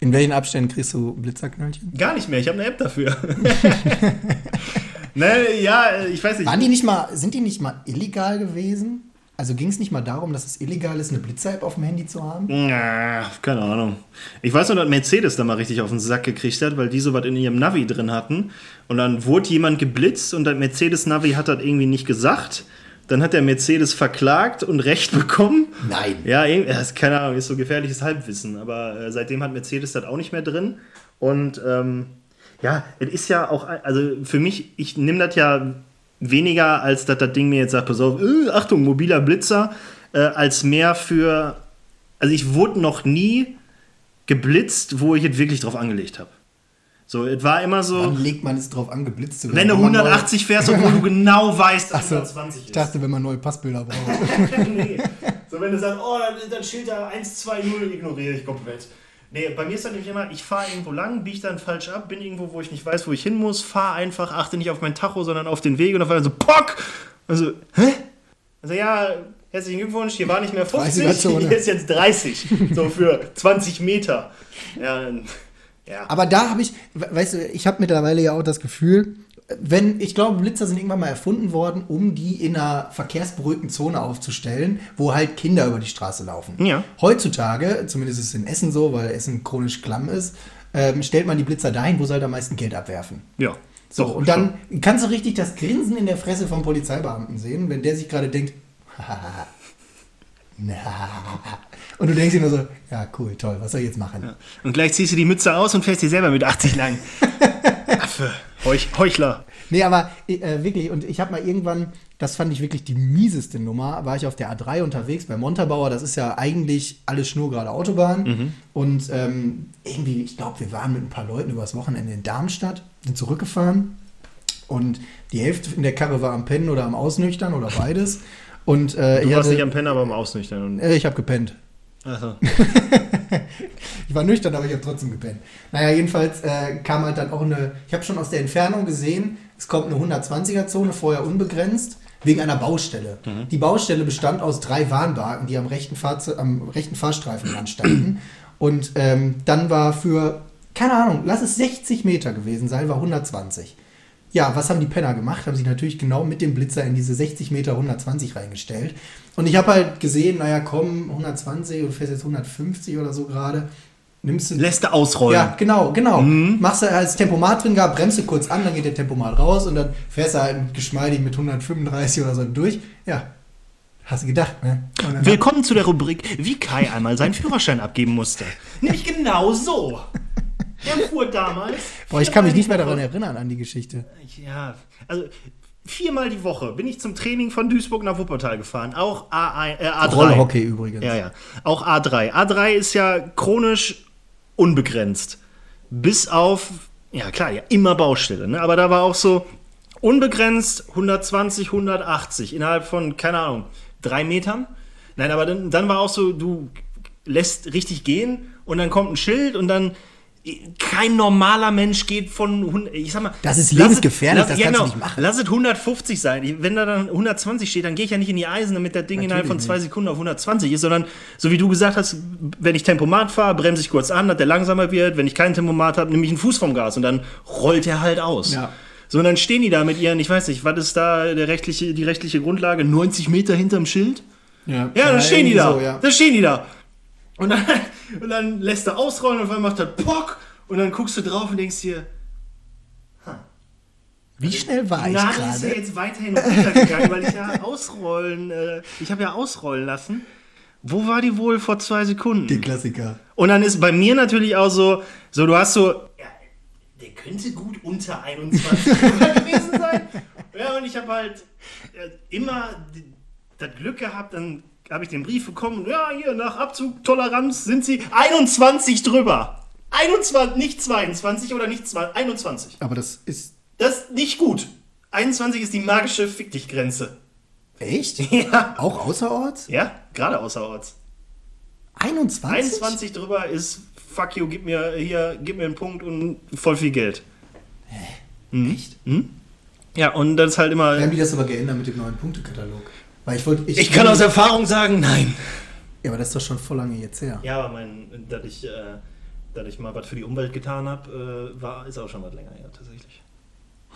In welchen Abständen kriegst du Blitzerknöllchen? Gar nicht mehr, ich habe eine App dafür. ne, ja, ich weiß nicht. Waren die nicht mal, sind die nicht mal illegal gewesen? Also ging es nicht mal darum, dass es illegal ist, eine Blitzer-App auf dem Handy zu haben? Ja, keine Ahnung. Ich weiß nur, dass Mercedes da mal richtig auf den Sack gekriegt hat, weil die sowas in ihrem Navi drin hatten. Und dann wurde jemand geblitzt und das Mercedes-Navi hat das irgendwie nicht gesagt. Dann hat der Mercedes verklagt und Recht bekommen. Nein. Ja, irgendwie- ja, ist, keine Ahnung, ist so gefährliches Halbwissen. Aber äh, seitdem hat Mercedes das auch nicht mehr drin. Und ähm, ja, es ist ja auch, also für mich, ich nehme das ja weniger, als dass das Ding mir jetzt sagt, pass auf, äh, Achtung, mobiler Blitzer, äh, als mehr für, also ich wurde noch nie geblitzt, wo ich es wirklich drauf angelegt habe. So, es war immer so, Wann legt man es drauf an, geblitzt zu werden? wenn du man 180 fährst, obwohl du genau weißt, dass Achso, 120 ich ist. dachte, wenn man neue Passbilder braucht. nee. So, wenn du sagst, oh, dann, dann steht da 1, 2, 0, ignoriere ich komplett. Nee, bei mir ist das nämlich immer, ich fahre irgendwo lang, biege dann falsch ab, bin irgendwo, wo ich nicht weiß, wo ich hin muss, fahre einfach, achte nicht auf mein Tacho, sondern auf den Weg und auf einmal so, pock! Also, hä? Also, ja, herzlichen Glückwunsch, hier war nicht mehr 50, 30er-Zone. hier ist jetzt 30, so für 20 Meter. Ja, ja. Aber da habe ich, we- weißt du, ich habe mittlerweile ja auch das Gefühl, wenn, ich glaube, Blitzer sind irgendwann mal erfunden worden, um die in einer verkehrsberuhigten Zone aufzustellen, wo halt Kinder über die Straße laufen. Ja. Heutzutage, zumindest ist es in Essen so, weil Essen chronisch klamm ist, ähm, stellt man die Blitzer dahin, wo sie halt am meisten Geld abwerfen. ja. So, Doch, und dann kannst du richtig das Grinsen in der Fresse vom Polizeibeamten sehen, wenn der sich gerade denkt, na. Und du denkst dir nur so, ja, cool, toll, was soll ich jetzt machen? schon. Und gleich ziehst du die Mütze aus und fährst dir selber mit 80 lang. Affe, Heuch, Heuchler. Nee, aber äh, wirklich, und ich habe mal irgendwann, das fand ich wirklich die mieseste Nummer, war ich auf der A3 unterwegs bei Montabaur, das ist ja eigentlich alles schnurgerade Autobahn. Und ähm, irgendwie, ich glaube, wir waren mit ein paar Leuten übers Wochenende in Darmstadt, sind zurückgefahren und die Hälfte in der Karre war am Pennen oder am Ausnüchtern oder beides. Und äh, Du ich, warst hatte, nicht am Penner, aber am Ausnüchtern. Äh, ich habe gepennt. achso. Ich war nüchtern, aber ich habe trotzdem gepennt. Naja, jedenfalls äh, kam halt dann auch eine, ich habe schon aus der Entfernung gesehen, es kommt eine 120er-Zone, vorher unbegrenzt, wegen einer Baustelle. Die Baustelle bestand aus drei Warnwagen, die am rechten, Fahrze am rechten Fahrstreifen dran standen. Und ähm, dann war für, keine Ahnung, lass es 60 Meter gewesen sein, war 120. Ja, was haben die Penner gemacht? Haben sie natürlich genau mit dem Blitzer in diese 60 Meter 120 reingestellt. Und ich habe halt gesehen, naja, komm, 120 und fährst jetzt 150 oder so gerade. Nimmst du. Lässt du ausrollen. Ja, genau, genau. Machst du als Tempomat drin gehabt, bremst du kurz an, dann geht der Tempomat raus und dann fährst du halt geschmeidig mit 135 oder so durch. Ja, hast du gedacht, ne? Willkommen zu der Rubrik, wie Kai einmal seinen Führerschein abgeben musste. Nämlich genau so. Er fuhr damals. Boah, ich kann mich nicht mehr daran erinnern, an die Geschichte. Ja, also viermal die Woche bin ich zum Training von Duisburg nach Wuppertal gefahren. Auch A1, äh, A3. Rollhockey übrigens. Ja, ja. Auch A3. A3 ist ja chronisch unbegrenzt. Bis auf, ja klar, ja, immer Baustelle. Ne? Aber da war auch so unbegrenzt 120, 180 innerhalb von, keine Ahnung, drei Metern. Nein, aber dann, dann war auch so, du lässt richtig gehen und dann kommt ein Schild und dann kein normaler Mensch geht von, 100 ich sag mal, Das ist lebensgefährlich, lass- das ja, kannst du genau. nicht machen. Lass es 150 sein. Wenn da dann 120 steht, dann gehe ich ja nicht in die Eisen, damit der Ding innerhalb von Natürlich zwei Sekunden auf 120 ist, sondern so wie du gesagt hast, wenn ich Tempomat fahre, bremse ich kurz an, dass der langsamer wird. Wenn ich kein Tempomat habe, nehme ich einen Fuß vom Gas und dann rollt er halt aus. Ja. So, und dann stehen die da mit ihren, ich weiß nicht, was ist da der rechtliche, die rechtliche Grundlage? 90 Meter hinterm Schild? Ja, Ja, dann stehen die da. So, ja. Dann stehen die da. Und dann, und dann lässt er ausrollen und einmal macht er Pock und dann guckst du drauf und denkst dir, Wie schnell war die ich Nadel ist ja gerade? jetzt weiterhin runtergegangen, weil ich ja ausrollen, äh, ich habe ja ausrollen lassen. Wo war die wohl vor zwei Sekunden? Der Klassiker. Und dann ist bei mir natürlich auch so, so du hast so, ja, der könnte gut unter 21 gewesen sein. Ja, und ich habe halt äh, immer das Glück gehabt, dann habe ich den Brief bekommen, ja, hier, nach Abzug Toleranz sind sie 21 drüber. 21, nicht 22 oder nicht 2, 21. Aber das ist. Das ist nicht gut. 21 ist die magische Fick dich Grenze. Echt? Ja. Auch außerorts? Ja, gerade außerorts. 21? 21 drüber ist fuck you, gib mir hier, gib mir einen Punkt und voll viel Geld. Echt? Ja, und das ist halt immer. Wir haben die das aber geändert mit dem neuen Punktekatalog. Weil ich wollte. Ich kann aus Erfahrung sagen, nein. Ja, aber das ist doch schon voll lange jetzt her. Ja, aber mein, dass ich, äh, dass ich mal was für die Umwelt getan habe, äh, war, ist auch schon was länger her, tatsächlich.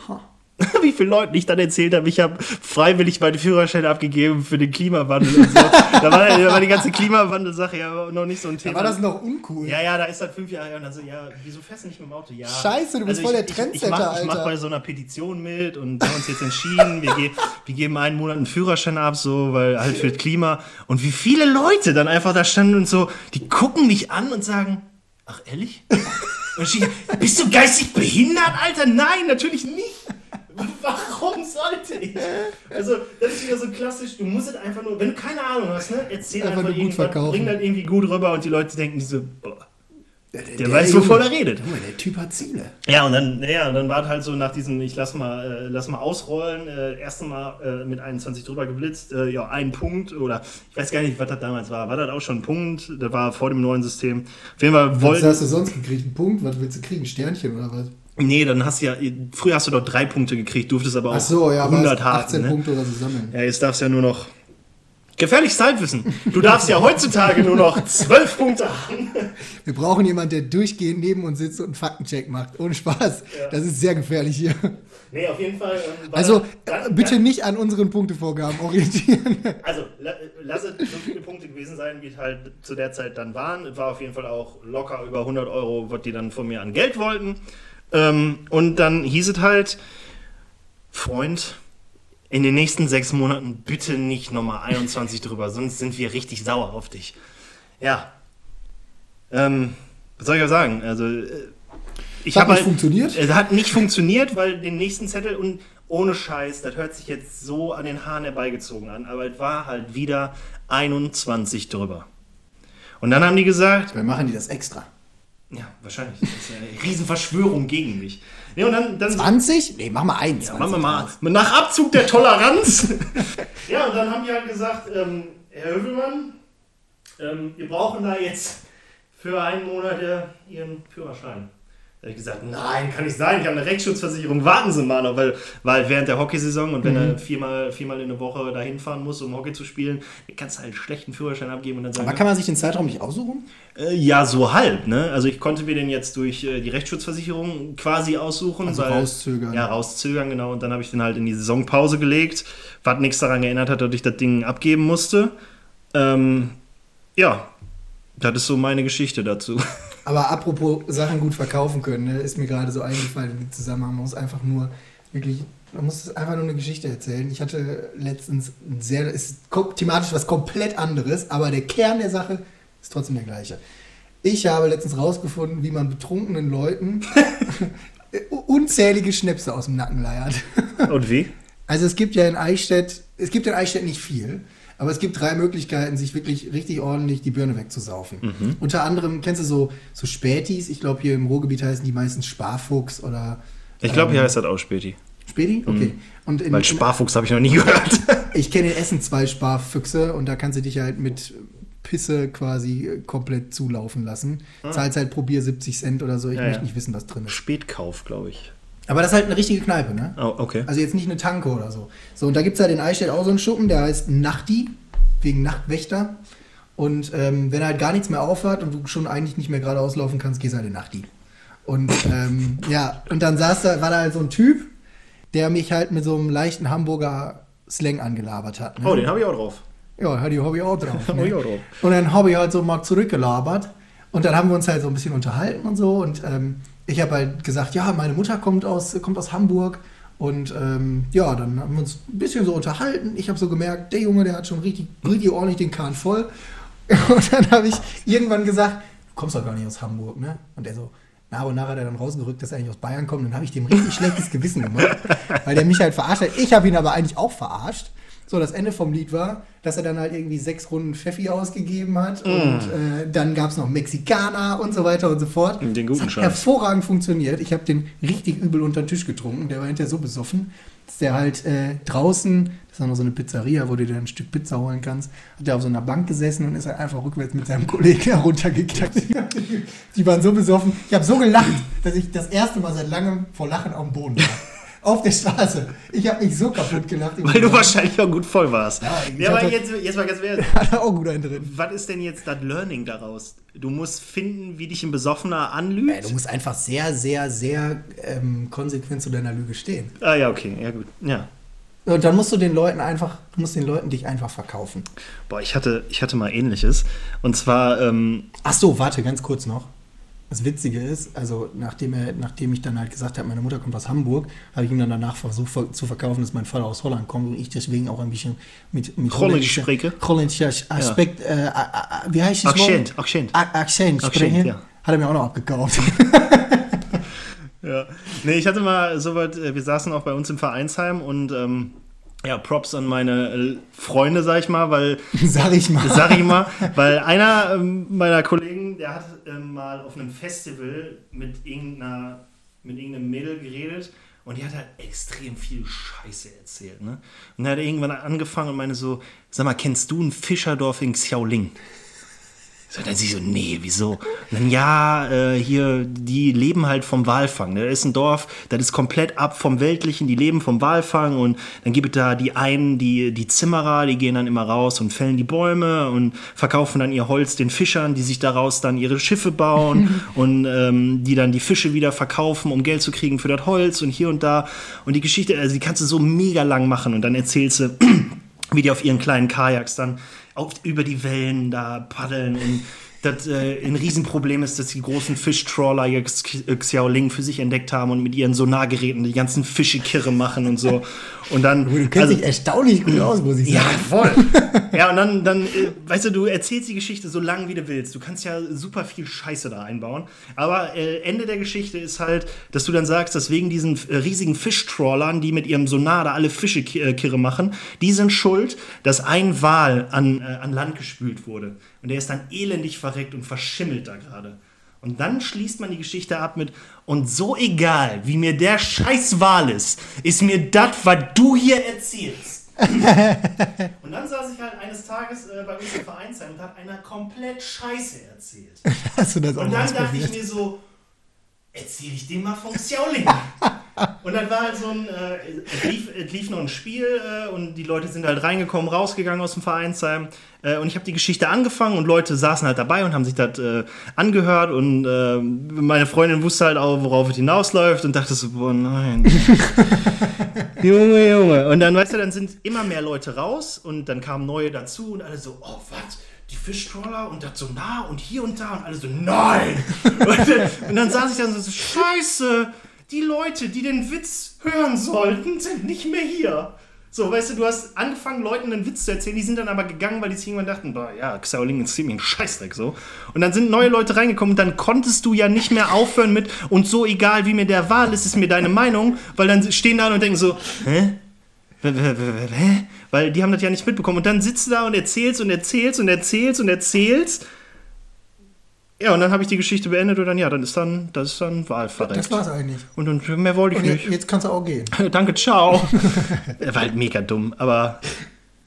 Ha. Wie viele Leuten ich dann erzählt habe, ich habe freiwillig meine Führerscheine abgegeben für den Klimawandel und so. da, war, da war die ganze Klimawandel-Sache ja noch nicht so ein Da Thema. war das noch uncool. Ja, ja, da ist das fünf Jahre her und dann so, ja, wieso fährst du nicht mit dem Auto? Ja. Scheiße, du bist voll der ich, Trendsetter, ich, ich mach Alter. bei so einer Petition mit und wir haben uns jetzt entschieden, wir, ge wir geben einen Monat einen Führerschein ab, so, weil halt für das Klima. Und wie viele Leute dann einfach da standen und so, die gucken mich an und sagen, ach ehrlich? Und ich, bist du geistig behindert, Alter? Nein, natürlich nicht. Warum sollte ich? Also, das ist wieder so klassisch, du musst es einfach nur, wenn du keine Ahnung hast, ne, erzähl Einfach einfach, nur gut irgendwas, verkaufen. bring das irgendwie gut rüber und die Leute denken so, boah. Der, Der weiß, wovon er redet. Junge, der Typ hat Ziele. Ja, und dann, ja, und dann war es halt so nach diesem, ich lass mal, äh, lass mal ausrollen, äh, erste Mal äh, mit 21 drüber geblitzt, äh, ja, ein Punkt oder ich weiß gar nicht, was das damals war. War das auch schon ein Punkt? Das war vor dem neuen System. Auf jeden Fall Was wollten. hast du sonst gekriegt? Einen Punkt? Was willst du kriegen? Ein Sternchen oder was? Nee, dann hast du ja, früher hast du doch drei Punkte gekriegt, durftest aber auch Ach so, ja, aber 100 hast haben. 18 Ne? Punkte oder so sammeln. Ja, jetzt darfst du ja nur noch. Gefährliches Zeitwissen. Du darfst ja heutzutage nur noch 12 Punkte haben. Wir brauchen jemanden, der durchgehend neben uns sitzt und einen Faktencheck macht. Ohne Spaß. Das ist sehr gefährlich hier. Nee, auf jeden Fall. ähm, Also äh, bitte nicht an unseren Punktevorgaben orientieren. Also, la- lass es so viele Punkte gewesen sein, wie es halt zu der Zeit dann waren. Es war auf jeden Fall auch locker über 100 Euro, was die dann von mir an Geld wollten. Ähm, und dann hieß es halt, Freund, in den nächsten sechs Monaten bitte nicht nochmal 21 drüber, sonst sind wir richtig sauer auf dich. Ja. Ähm, was soll ich auch sagen? Also, äh, ich hat nicht halt, funktioniert? Es hat nicht funktioniert, weil den nächsten Zettel und ohne Scheiß, das hört sich jetzt so an den Haaren herbeigezogen an, aber es war halt wieder 21 drüber. Und dann haben die gesagt, Wir machen die das extra. Ja, wahrscheinlich, das ist eine Riesenverschwörung gegen mich. Nee, und dann, dann 20? Nee, mach mal eins. ja, machen wir mal. Nach Abzug der Toleranz. ja, und dann haben die halt gesagt, ähm, Herr Hövelmann, ähm, wir brauchen da jetzt für einen Monat äh, Ihren Führerschein. Da habe ich gesagt, nein, kann nicht sein, ich habe eine Rechtsschutzversicherung, warten Sie mal noch, weil, weil während der Hockeysaison und wenn er viermal, viermal in der Woche dahin fahren muss, um Hockey zu spielen, dann kannst du halt einen schlechten Führerschein abgeben und dann sagen, Aber kann man sich den Zeitraum nicht aussuchen? äh, ja, so halb, ne? Also ich konnte mir den jetzt durch äh, die Rechtsschutzversicherung quasi aussuchen. Also rauszögern. Ja, rauszögern, genau. Und dann habe ich den halt in die Saisonpause gelegt, was nichts daran geändert hat, dass ich das Ding abgeben musste. Ähm, ja, das ist so meine Geschichte dazu. Aber apropos Sachen gut verkaufen können, ne, ist mir gerade so eingefallen in dem Zusammenhang. Man muss einfach nur wirklich, man muss einfach nur eine Geschichte erzählen. Ich hatte letztens ein sehr, ist ko- thematisch was komplett anderes, aber der Kern der Sache ist trotzdem der gleiche. Ich habe letztens rausgefunden, wie man betrunkenen Leuten unzählige Schnäpse aus dem Nacken leiert. Und wie? Also es gibt ja in Eichstätt, es gibt in Eichstätt nicht viel, aber es gibt drei Möglichkeiten, sich wirklich richtig ordentlich die Birne wegzusaufen. Mhm. Unter anderem, kennst du so, so Spätis? Ich glaube, hier im Ruhrgebiet heißen die meistens Sparfuchs oder Ich glaube, hier heißt das auch Späti. Späti? Okay. Und in, Mhm. Weil Sparfuchs habe ich noch nie gehört. ich kenne in Essen zwei Sparfüchse und da kannst du dich halt mit Pisse quasi äh, komplett zulaufen lassen. Zahlst halt pro Bier 70 Cent oder so. Ich Ah. Ja, möchte ja. nicht wissen, was drin ist. Spätkauf, glaube ich. Aber das ist halt eine richtige Kneipe, ne? Oh, okay. Also jetzt nicht eine Tanke oder so. So, und da gibt es halt in Eichstätt auch so einen Schuppen, der heißt Nachti, wegen Nachtwächter. Und ähm, wenn halt gar nichts mehr aufhört und du schon eigentlich nicht mehr geradeaus laufen kannst, gehst halt in Nachti. Und ähm, ja, und dann saß da, war da halt so ein Typ, der mich halt mit so einem leichten Hamburger Slang angelabert hat. Ne? Oh, den habe ich auch drauf. Ja, hatte ich, hab ich auch drauf. Hab Ne? ich auch drauf. Und dann habe ich halt so mal zurückgelabert. Und dann haben wir uns halt so ein bisschen unterhalten und so. Und ähm, ich habe halt gesagt, ja, meine Mutter kommt aus, kommt aus Hamburg. Und ähm, ja, dann haben wir uns ein bisschen so unterhalten. Ich habe so gemerkt, der Junge, der hat schon richtig, richtig ordentlich den Kahn voll. Und dann habe ich irgendwann gesagt, du kommst doch gar nicht aus Hamburg, ne? Und er so, nach und nach hat er dann rausgerückt, dass er eigentlich aus Bayern kommt. Dann habe ich dem richtig schlechtes Gewissen gemacht, weil der mich halt verarscht hat. Ich habe ihn aber eigentlich auch verarscht. So, das Ende vom Lied war, dass er dann halt irgendwie sechs Runden Pfeffi ausgegeben hat. Und äh, dann gab es noch Mexikaner und so weiter und so fort. Den guten das hat hervorragend funktioniert. Ich habe den richtig übel unter den Tisch getrunken. Der war hinterher so besoffen, dass der halt äh, draußen, das ist noch so eine Pizzeria, wo du dir ein Stück Pizza holen kannst, hat der auf so einer Bank gesessen und ist halt einfach rückwärts mit seinem Kollegen heruntergekackt. Die waren so besoffen. Ich habe so gelacht, dass ich das erste Mal seit langem vor Lachen auf dem Boden war. Auf der Straße. Ich habe mich so kaputt gelacht. Weil du wahrscheinlich auch gut voll warst. Ja, Ja, aber hatte- jetzt, jetzt mal ganz ehrlich. Hat er auch gut einen drin. Was ist denn jetzt das Learning daraus? Du musst finden, wie dich ein Besoffener anlügt. Ey, du musst einfach sehr, sehr, sehr ähm, konsequent zu deiner Lüge stehen. ah ja, okay, ja gut. Ja. Und dann musst du den Leuten einfach, du musst den Leuten dich einfach verkaufen. Boah, ich hatte, ich hatte mal ähnliches. Und zwar, ähm, Ach so, warte, ganz kurz noch. Das Witzige ist, also nachdem, er, nachdem ich dann halt gesagt habe, meine Mutter kommt aus Hamburg, habe ich ihm dann danach versucht ver- zu verkaufen, dass mein Vater aus Holland kommt und ich deswegen auch ein bisschen mit, mit Holländisch holländischer- spreche? holländischer Aspekt, äh, a- a- wie heißt das Akzent? Akzent. Akzent sprechen. ja. Hat er mir auch noch abgekauft. Ja. Nee, ich hatte mal so weit, äh, wir saßen auch bei uns im Vereinsheim und ähm, ja, Props an meine äh, Freunde, sag ich mal, weil, Sag ich mal. sag ich mal, weil einer ähm, meiner Kollegen, der hat ähm, mal auf einem Festival mit irgendeiner, mit irgendeinem Mädel geredet und die hat halt extrem viel Scheiße erzählt, ne? Und dann hat er irgendwann angefangen und meine so, sag mal, kennst du ein Fischerdorf in Xiaoling? So, dann sie so, nee, wieso? Und dann, ja, äh, hier, die leben halt vom Walfang. Da ist ein Dorf, das ist komplett ab vom Weltlichen, die leben vom Walfang und dann gibt es da die einen, die, die Zimmerer, die gehen dann immer raus und fällen die Bäume und verkaufen dann ihr Holz den Fischern, die sich daraus dann ihre Schiffe bauen und ähm, die dann die Fische wieder verkaufen, um Geld zu kriegen für das Holz und hier und da. Und die Geschichte, also die kannst du so mega lang machen und dann erzählst du, wie die auf ihren kleinen Kajaks dann auf, über die Wellen da paddeln und das äh, ein Riesenproblem ist, dass die großen Fischtrawler jetzt äh, Xiaoling für sich entdeckt haben und mit ihren Sonargeräten die ganzen Fische kirre machen und so. Und dann. Du kennst also- dich erstaunlich gut aus, muss ich ja, sagen. voll. ja, und dann, dann äh, weißt du, du erzählst die Geschichte so lang, wie du willst. Du kannst ja super viel Scheiße da einbauen. Aber äh, Ende der Geschichte ist halt, dass du dann sagst, dass wegen diesen äh, riesigen Fischtrawlern, die mit ihrem Sonar da alle Fische äh, kirre machen, die sind schuld, dass ein Wal an, äh, an Land gespült wurde. Und der ist dann elendig verreckt und verschimmelt da gerade. Und dann schließt man die Geschichte ab mit, und so egal, wie mir der scheiß Wal ist, ist mir das, was du hier erzählst. Und dann saß ich halt eines Tages äh, bei uns im Vereinsheim und hat einer komplett Scheiße erzählt. Hast du das auch Und dann dachte ich mir so, erzähl ich dem mal vom Xiaoling. und dann war halt so ein, äh, es, lief, es lief noch ein Spiel äh, und die Leute sind halt reingekommen, rausgegangen aus dem Vereinsheim. Äh, und ich habe die Geschichte angefangen und Leute saßen halt dabei und haben sich das äh, angehört und äh, meine Freundin wusste halt auch, worauf es hinausläuft und dachte so, boah, nein. Junge, Junge. Und dann, weißt du, dann sind immer mehr Leute raus und dann kamen neue dazu und alle so, oh, was? Die Fischtrawler und das so nah und hier und da und alle so, nein! und, dann, und dann saß ich dann so, scheiße, die Leute, die den Witz hören sollten, sind nicht mehr hier. So, weißt du, du hast angefangen, Leuten einen Witz zu erzählen, die sind dann aber gegangen, weil die sich irgendwann dachten, boah, ja, Xiaoling ist ziemlich ein Scheißdreck so. Und dann sind neue Leute reingekommen und dann konntest du ja nicht mehr aufhören mit, und so egal wie mir der Wahl ist, ist mir deine Meinung, weil dann stehen da und denken so, hä? Weil die haben das ja nicht mitbekommen. Und dann sitzt du da und erzählst und erzählst und erzählst und erzählst. Ja, und dann habe ich die Geschichte beendet und dann, ja, dann ist dann, das ist dann Wahlverrecht. Das war's eigentlich. Und, und mehr wollte ich Und nicht. jetzt, kannst du auch gehen. Danke, ciao. Er war halt mega dumm, aber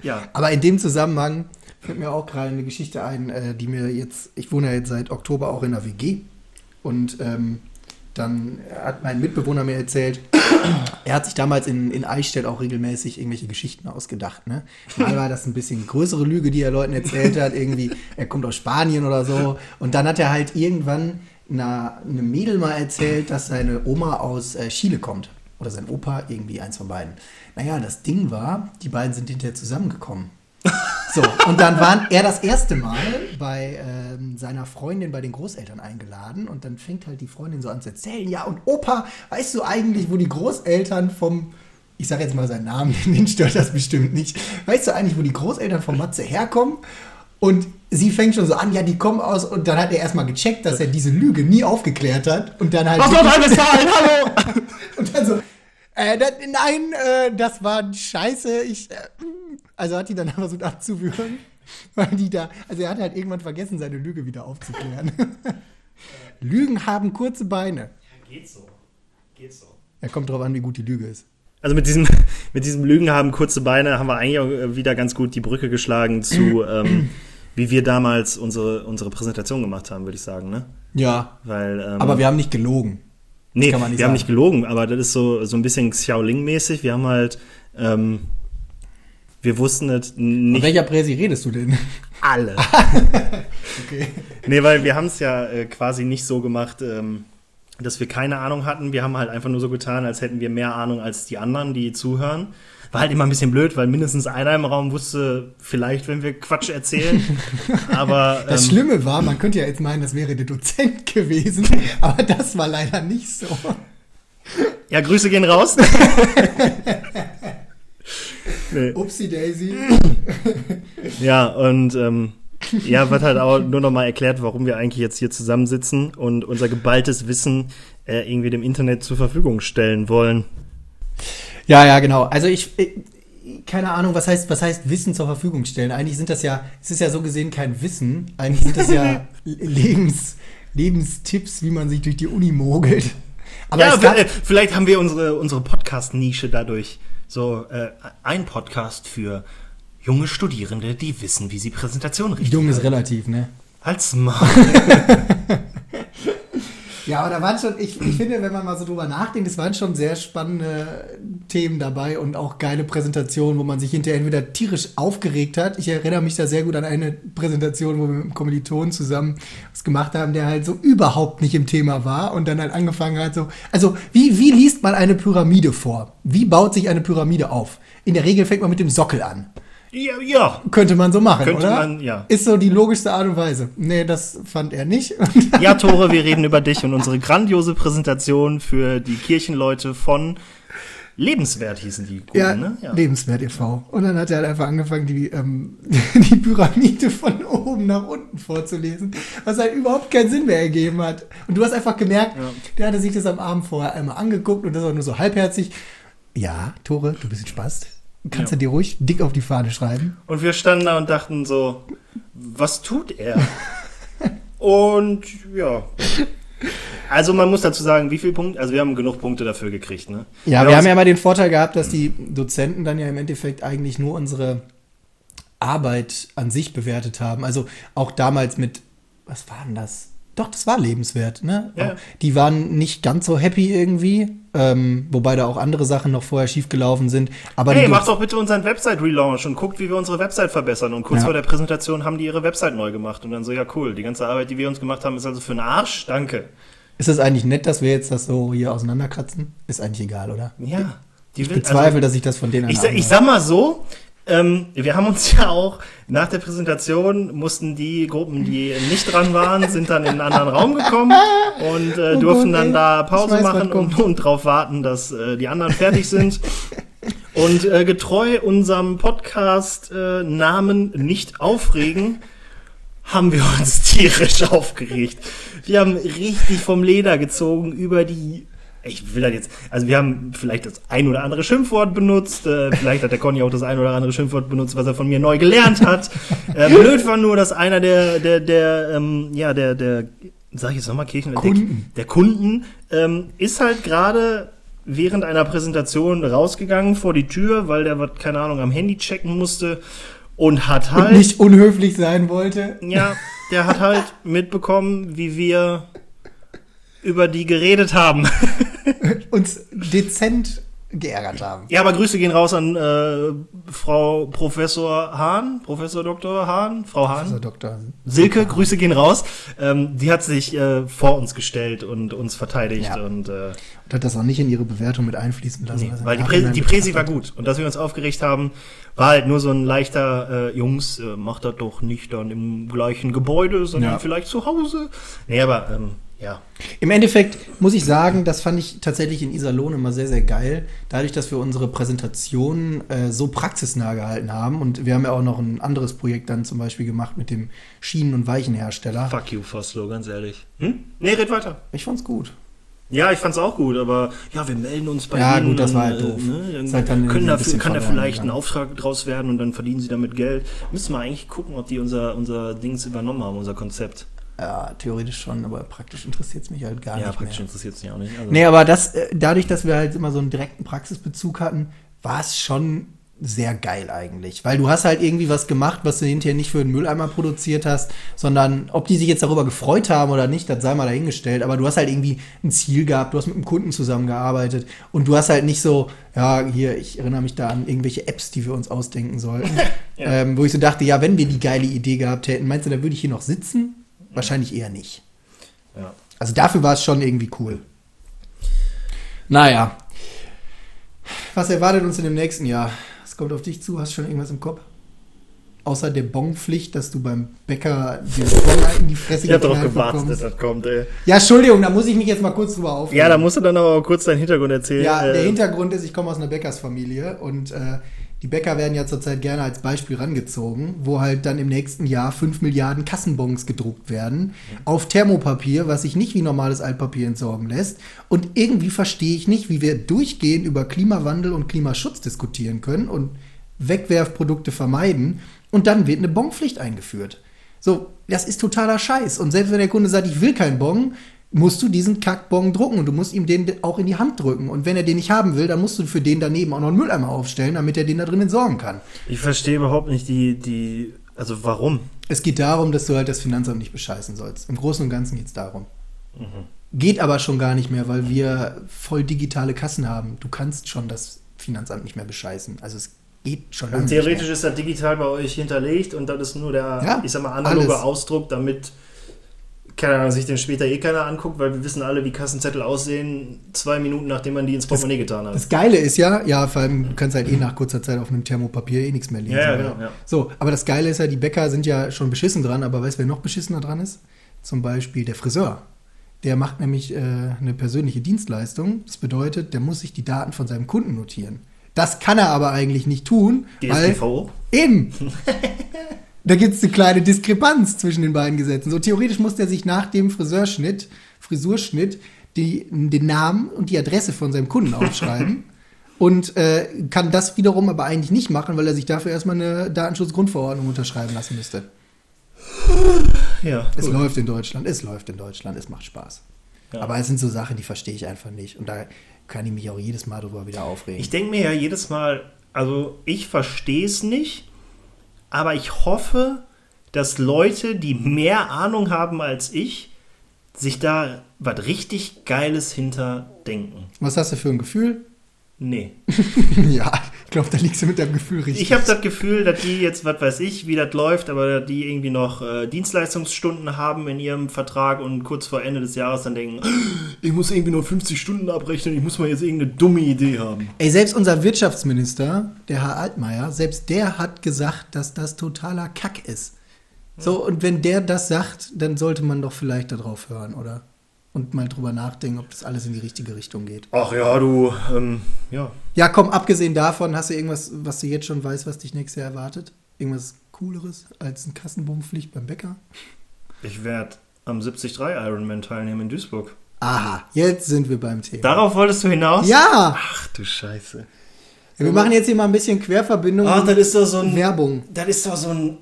ja. Aber in dem Zusammenhang fällt mir auch gerade eine Geschichte ein, äh, die mir jetzt, ich wohne ja jetzt seit Oktober auch in der WG und ähm, dann hat mein Mitbewohner mir erzählt, er hat sich damals in, in Eichstätt auch regelmäßig irgendwelche Geschichten ausgedacht. Ne? Mal war das ein bisschen größere Lüge, die er Leuten erzählt hat, irgendwie, er kommt aus Spanien oder so. Und dann hat er halt irgendwann einer, einem Mädel mal erzählt, dass seine Oma aus äh, Chile kommt. Oder sein Opa, irgendwie eins von beiden. Naja, das Ding war, die beiden sind hinterher zusammengekommen. So, und dann waren er das erste Mal bei ähm, seiner Freundin bei den Großeltern eingeladen und dann fängt halt die Freundin so an zu erzählen, ja und Opa, weißt du eigentlich, wo die Großeltern vom, ich sage jetzt mal seinen Namen, den stört das bestimmt nicht, weißt du eigentlich, wo die Großeltern von Matze herkommen? Und sie fängt schon so an, ja, die kommen aus und dann hat er erstmal gecheckt, dass er diese Lüge nie aufgeklärt hat und dann halt... Was soll alles sein? Hallo! Und dann so, äh, das, nein, äh, das war scheiße. Ich, äh, also hat die dann versucht abzuwürgen, weil die da, also er hat halt irgendwann vergessen, seine Lüge wieder aufzuklären. Lügen haben kurze Beine. Geht so. Geht so. Er kommt drauf an, wie gut die Lüge ist. Also mit diesem, mit diesem Lügen haben kurze Beine haben wir eigentlich auch äh, wieder ganz gut die Brücke geschlagen zu, ähm, wie wir damals unsere, unsere Präsentation gemacht haben, würde ich sagen, ne? Ja, Weil, ähm, aber wir haben nicht gelogen. Nee, wir haben sagen. nicht gelogen, aber das ist so, so ein bisschen Xiaoling-mäßig. Wir haben halt, ähm, wir wussten es Von nicht welcher Präsi redest du denn? alle. Okay. Nee, weil wir haben es ja äh, quasi nicht so gemacht, ähm, dass wir keine Ahnung hatten. Wir haben halt einfach nur so getan, als hätten wir mehr Ahnung als die anderen, die zuhören. War halt immer ein bisschen blöd, weil mindestens einer im Raum wusste, vielleicht, wenn wir Quatsch erzählen. Aber Das ähm, Schlimme war, man könnte ja jetzt meinen, das wäre der Dozent gewesen, aber das war leider nicht so. ja, Grüße gehen raus. nee. Upsi Daisy. Ja, und ähm, ja, wird halt auch nur noch mal erklärt, warum wir eigentlich jetzt hier zusammensitzen und unser geballtes Wissen äh, irgendwie dem Internet zur Verfügung stellen wollen. Ja, ja, genau. Also ich, ich keine Ahnung, was heißt, was heißt Wissen zur Verfügung stellen? Eigentlich sind das ja, es ist ja so gesehen kein Wissen, eigentlich sind das ja Lebens, Lebenstipps, wie man sich durch die Uni mogelt. Aber ja, gab, äh, vielleicht haben wir unsere, unsere Podcast-Nische dadurch. So, äh, ein Podcast für junge Studierende, die wissen, wie sie Präsentationen richtig Jung ist relativ, ne? Halt's mal. Ja, aber da waren schon, ich, ich finde, wenn man mal so drüber nachdenkt, es waren schon sehr spannende Themen dabei und auch geile Präsentationen, wo man sich hinterher entweder tierisch aufgeregt hat. Ich erinnere mich da sehr gut an eine Präsentation, wo wir mit einem Kommiliton zusammen was gemacht haben, der halt so überhaupt nicht im Thema war und dann halt angefangen hat so, also wie, wie liest man eine Pyramide vor? Wie baut sich eine Pyramide auf? In der Regel fängt man mit dem Sockel an. Ja, ja. Könnte man so machen, Könnte oder? man, ja. Ist so die logischste Art und Weise. Nee, das fand er nicht. Ja, Tore, wir reden über dich und unsere grandiose Präsentation für die Kirchenleute von Lebenswert hießen die. Guten, Ja, ne? ja. Lebenswert e.V. Und dann hat er halt einfach angefangen, die, ähm, die Pyramide von oben nach unten vorzulesen, was halt überhaupt keinen Sinn mehr ergeben hat. Und du hast einfach gemerkt, Ja. der hatte sich das am Abend vorher einmal angeguckt und das auch nur so halbherzig. Ja, Tore, du bist ein Spast. Kannst Ja. du dir ruhig dick auf die Fahne schreiben? Und wir standen da und dachten so, was tut er? und ja. Also man muss dazu sagen, wie viele Punkte, also wir haben genug Punkte dafür gekriegt, ne? Ja, wir haben ja mal den Vorteil gehabt, dass die Dozenten dann ja im Endeffekt eigentlich nur unsere Arbeit an sich bewertet haben. Also auch damals mit, was war denn das? Doch, das war lebenswert, ne? Ja. Die waren nicht ganz so happy irgendwie, ähm, wobei da auch andere Sachen noch vorher schiefgelaufen sind. Aber Hey, macht doch bitte unseren Website-Relaunch und guckt, wie wir unsere Website verbessern. Und kurz Ja. vor der Präsentation haben die ihre Website neu gemacht. Und dann so, ja cool, die ganze Arbeit, die wir uns gemacht haben, ist also für den Arsch. Danke. ist es eigentlich nett, dass wir jetzt das so hier auseinanderkratzen? Ist eigentlich egal, oder? Ja. Die Ich bezweifle, dass ich das von denen Ich, ich sag mal so, ähm, wir haben uns ja auch nach der Präsentation mussten die Gruppen, die nicht dran waren, sind dann in einen anderen Raum gekommen und äh, Oh durften Gott, dann da Pause weiß, machen und, und drauf warten, dass äh, die anderen fertig sind. Und äh, getreu unserem Podcast-Namen nicht aufregen, haben wir uns tierisch aufgeregt. Wir haben richtig vom Leder gezogen über die. Ich will das jetzt. Also wir haben vielleicht das ein oder andere Schimpfwort benutzt. Äh, vielleicht hat der Conny auch das ein oder andere Schimpfwort benutzt, was er von mir neu gelernt hat. Äh, blöd war nur, dass einer der, der, der, ähm, ja, der, der, sag ich jetzt nochmal Kirchen, Kunden. Der, der Kunden ähm, ist halt gerade während einer Präsentation rausgegangen vor die Tür, weil der was, keine Ahnung, am Handy checken musste und hat halt. Und nicht unhöflich sein wollte. Ja, der hat halt mitbekommen, wie wir über die geredet haben. Uns dezent geärgert haben. Ja, aber Grüße gehen raus an äh, Frau Professor Hahn, Professor Dr. Hahn, Frau Hahn. Also Doktor. Silke, Grüße gehen raus. Ähm, die hat sich äh, vor uns gestellt und uns verteidigt Ja. und äh, Und hat das auch nicht in ihre Bewertung mit einfließen lassen. Nee, weil die, Prä die Präsi war gut. Und dass wir uns aufgeregt haben, war halt nur so ein leichter, äh, Jungs, äh, macht das doch nicht dann im gleichen Gebäude, sondern Ja. vielleicht zu Hause. Nee, aber ähm, ja. Im Endeffekt muss ich sagen, das fand ich tatsächlich in Iserlohn immer sehr, sehr geil. Dadurch, dass wir unsere Präsentation äh, so praxisnah gehalten haben. Und wir haben ja auch noch ein anderes Projekt dann zum Beispiel gemacht mit dem Schienen- und Weichenhersteller. Fuck you, Foslo, ganz ehrlich. Hm? Nee, red weiter. Ich fand's gut. Ja, ich fand's auch gut, aber ja, wir melden uns bei Ja, Ihnen. gut, das war halt doof. Ne, dann halt dann können ein dafür, kann da vielleicht ein. Auftrag draus werden und dann verdienen sie damit Geld. Müssen wir eigentlich gucken, ob die unser, unser Dings übernommen haben, unser Konzept. Ja, theoretisch schon, aber praktisch interessiert es mich halt gar ja, nicht praktisch mehr. interessiert es mich auch nicht. Also, Nee, aber das, äh, dadurch, dass wir halt immer so einen direkten Praxisbezug hatten, war es schon sehr geil eigentlich. Weil du hast halt irgendwie was gemacht, was du hinterher nicht für den Mülleimer produziert hast, sondern ob die sich jetzt darüber gefreut haben oder nicht, das sei mal dahingestellt. Aber du hast halt irgendwie ein Ziel gehabt, du hast mit einem Kunden zusammengearbeitet und du hast halt nicht so, ja, hier, ich erinnere mich da an irgendwelche Apps, die wir uns ausdenken sollten. Ja. ähm, wo ich so dachte, ja, wenn wir die geile Idee gehabt hätten, meinst du, da würde ich hier noch sitzen? Wahrscheinlich eher nicht. ja. Also dafür war es schon irgendwie cool. Naja. Was erwartet uns in dem nächsten Jahr? Was kommt auf dich zu? Hast du schon irgendwas im Kopf? Außer der Bonpflicht, dass du beim Bäcker den Bon in die Fresse Ich hab darauf geknallt gewartet, dass das kommt, ey. Ja, Entschuldigung, da muss ich mich jetzt mal kurz drüber aufregen. Ja, da musst du dann aber auch kurz deinen Hintergrund erzählen. Ja, der Äh, Hintergrund ist, ich komme aus einer Bäckersfamilie und äh, die Bäcker werden ja zurzeit gerne als Beispiel rangezogen, wo halt dann im nächsten Jahr 5 Milliarden Kassenbons gedruckt werden auf Thermopapier, was sich nicht wie normales Altpapier entsorgen lässt. Und irgendwie verstehe ich nicht, wie wir durchgehend über Klimawandel und Klimaschutz diskutieren können und Wegwerfprodukte vermeiden und dann wird eine Bonpflicht eingeführt. So, das ist totaler Scheiß. Und selbst wenn der Kunde sagt, ich will keinen Bon, musst du diesen Kackbon drucken und du musst ihm den auch in die Hand drücken. Und wenn er den nicht haben will, dann musst du für den daneben auch noch einen Mülleimer aufstellen, damit er den da drin entsorgen kann. Ich verstehe überhaupt nicht die, die, also warum? Es geht darum, dass du halt das Finanzamt nicht bescheißen sollst. Im Großen und Ganzen geht es darum. Geht aber schon gar nicht mehr, weil wir voll digitale Kassen haben. Du kannst schon das Finanzamt nicht mehr bescheißen. Also es geht schon lange Und theoretisch ist das digital bei euch hinterlegt und das ist nur der, Ja, ich sag mal, analoge alles. Ausdruck, damit keine Ahnung, sich den später eh keiner anguckt, weil wir wissen alle, wie Kassenzettel aussehen, zwei Minuten nachdem man die ins Portemonnaie getan hat. Das Geile ist ja, ja, vor allem, du kannst halt eh nach kurzer Zeit auf einem Thermopapier eh nichts mehr lesen. Ja, ja, oder? genau, ja. So, aber das Geile ist ja, die Bäcker sind ja schon beschissen dran, aber weißt du, wer noch beschissener dran ist? Zum Beispiel der Friseur. Der macht nämlich äh, eine persönliche Dienstleistung. Das bedeutet, der muss sich die Daten von seinem Kunden notieren. Das kann er aber eigentlich nicht tun, weil DSGVO? Eben. da gibt es eine kleine Diskrepanz zwischen den beiden Gesetzen. So theoretisch muss der sich nach dem Friseurschnitt, Frisurschnitt, die, den Namen und die Adresse von seinem Kunden aufschreiben. Und äh, kann das wiederum aber eigentlich nicht machen, weil er sich dafür erstmal eine Datenschutzgrundverordnung unterschreiben lassen müsste. Ja, Es gut. läuft in Deutschland, es läuft in Deutschland, es macht Spaß. Ja. Aber es sind so Sachen, die verstehe ich einfach nicht. Und da kann ich mich auch jedes Mal drüber wieder aufregen. Ich denke mir ja jedes Mal, also ich verstehe es nicht, aber ich hoffe, dass Leute, die mehr Ahnung haben als ich, sich da was richtig Geiles hinter denken. Was hast du für ein Gefühl? Nee. ja, ich glaube, da liegst du mit deinem Gefühl richtig. Ich habe das Gefühl, dass die jetzt, was weiß ich, wie das läuft, aber die irgendwie noch äh, Dienstleistungsstunden haben in ihrem Vertrag und kurz vor Ende des Jahres dann denken, ich muss irgendwie nur 50 Stunden abrechnen, ich muss mal jetzt irgendeine dumme Idee haben. Ey, selbst unser Wirtschaftsminister, der Herr Altmaier, selbst der hat gesagt, dass das totaler Kack ist. So, und wenn der das sagt, dann sollte man doch vielleicht darauf hören, oder? Und mal drüber nachdenken, ob das alles in die richtige Richtung geht. Ach ja, du, ähm, ja. Ja, komm, abgesehen davon, hast du irgendwas, was du jetzt schon weißt, was dich nächstes Jahr erwartet? Irgendwas Cooleres als ein Kassenbonpflicht beim Bäcker? Ich werde am 73 Ironman teilnehmen in Duisburg. Aha, jetzt sind wir beim Thema. Darauf wolltest du hinaus? Ja! Ach du Scheiße. Ja, wir machen jetzt hier mal ein bisschen Querverbindung. Ach, das ist doch so ein. Werbung. Das ist doch so ein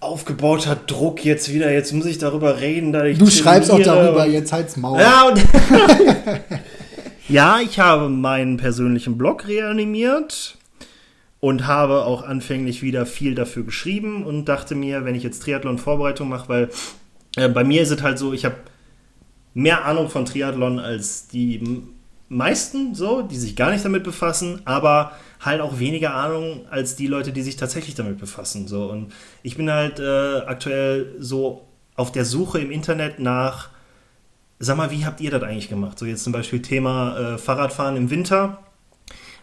aufgebauter Druck jetzt wieder. Jetzt muss ich darüber reden, dass ich Du schreibst auch trainiere darüber, jetzt halt's Maul. Ja, ja, ich habe meinen persönlichen Blog reanimiert und habe auch anfänglich wieder viel dafür geschrieben und dachte mir, wenn ich jetzt Triathlon-Vorbereitung mache, weil äh, bei mir ist es halt so, ich habe mehr Ahnung von Triathlon als die meisten, so, die sich gar nicht damit befassen, aber halt auch weniger Ahnung als die Leute, die sich tatsächlich damit befassen. So. Und ich bin halt äh, aktuell so auf der Suche im Internet nach, sag mal, wie habt ihr das eigentlich gemacht? So jetzt zum Beispiel Thema äh, Fahrradfahren im Winter.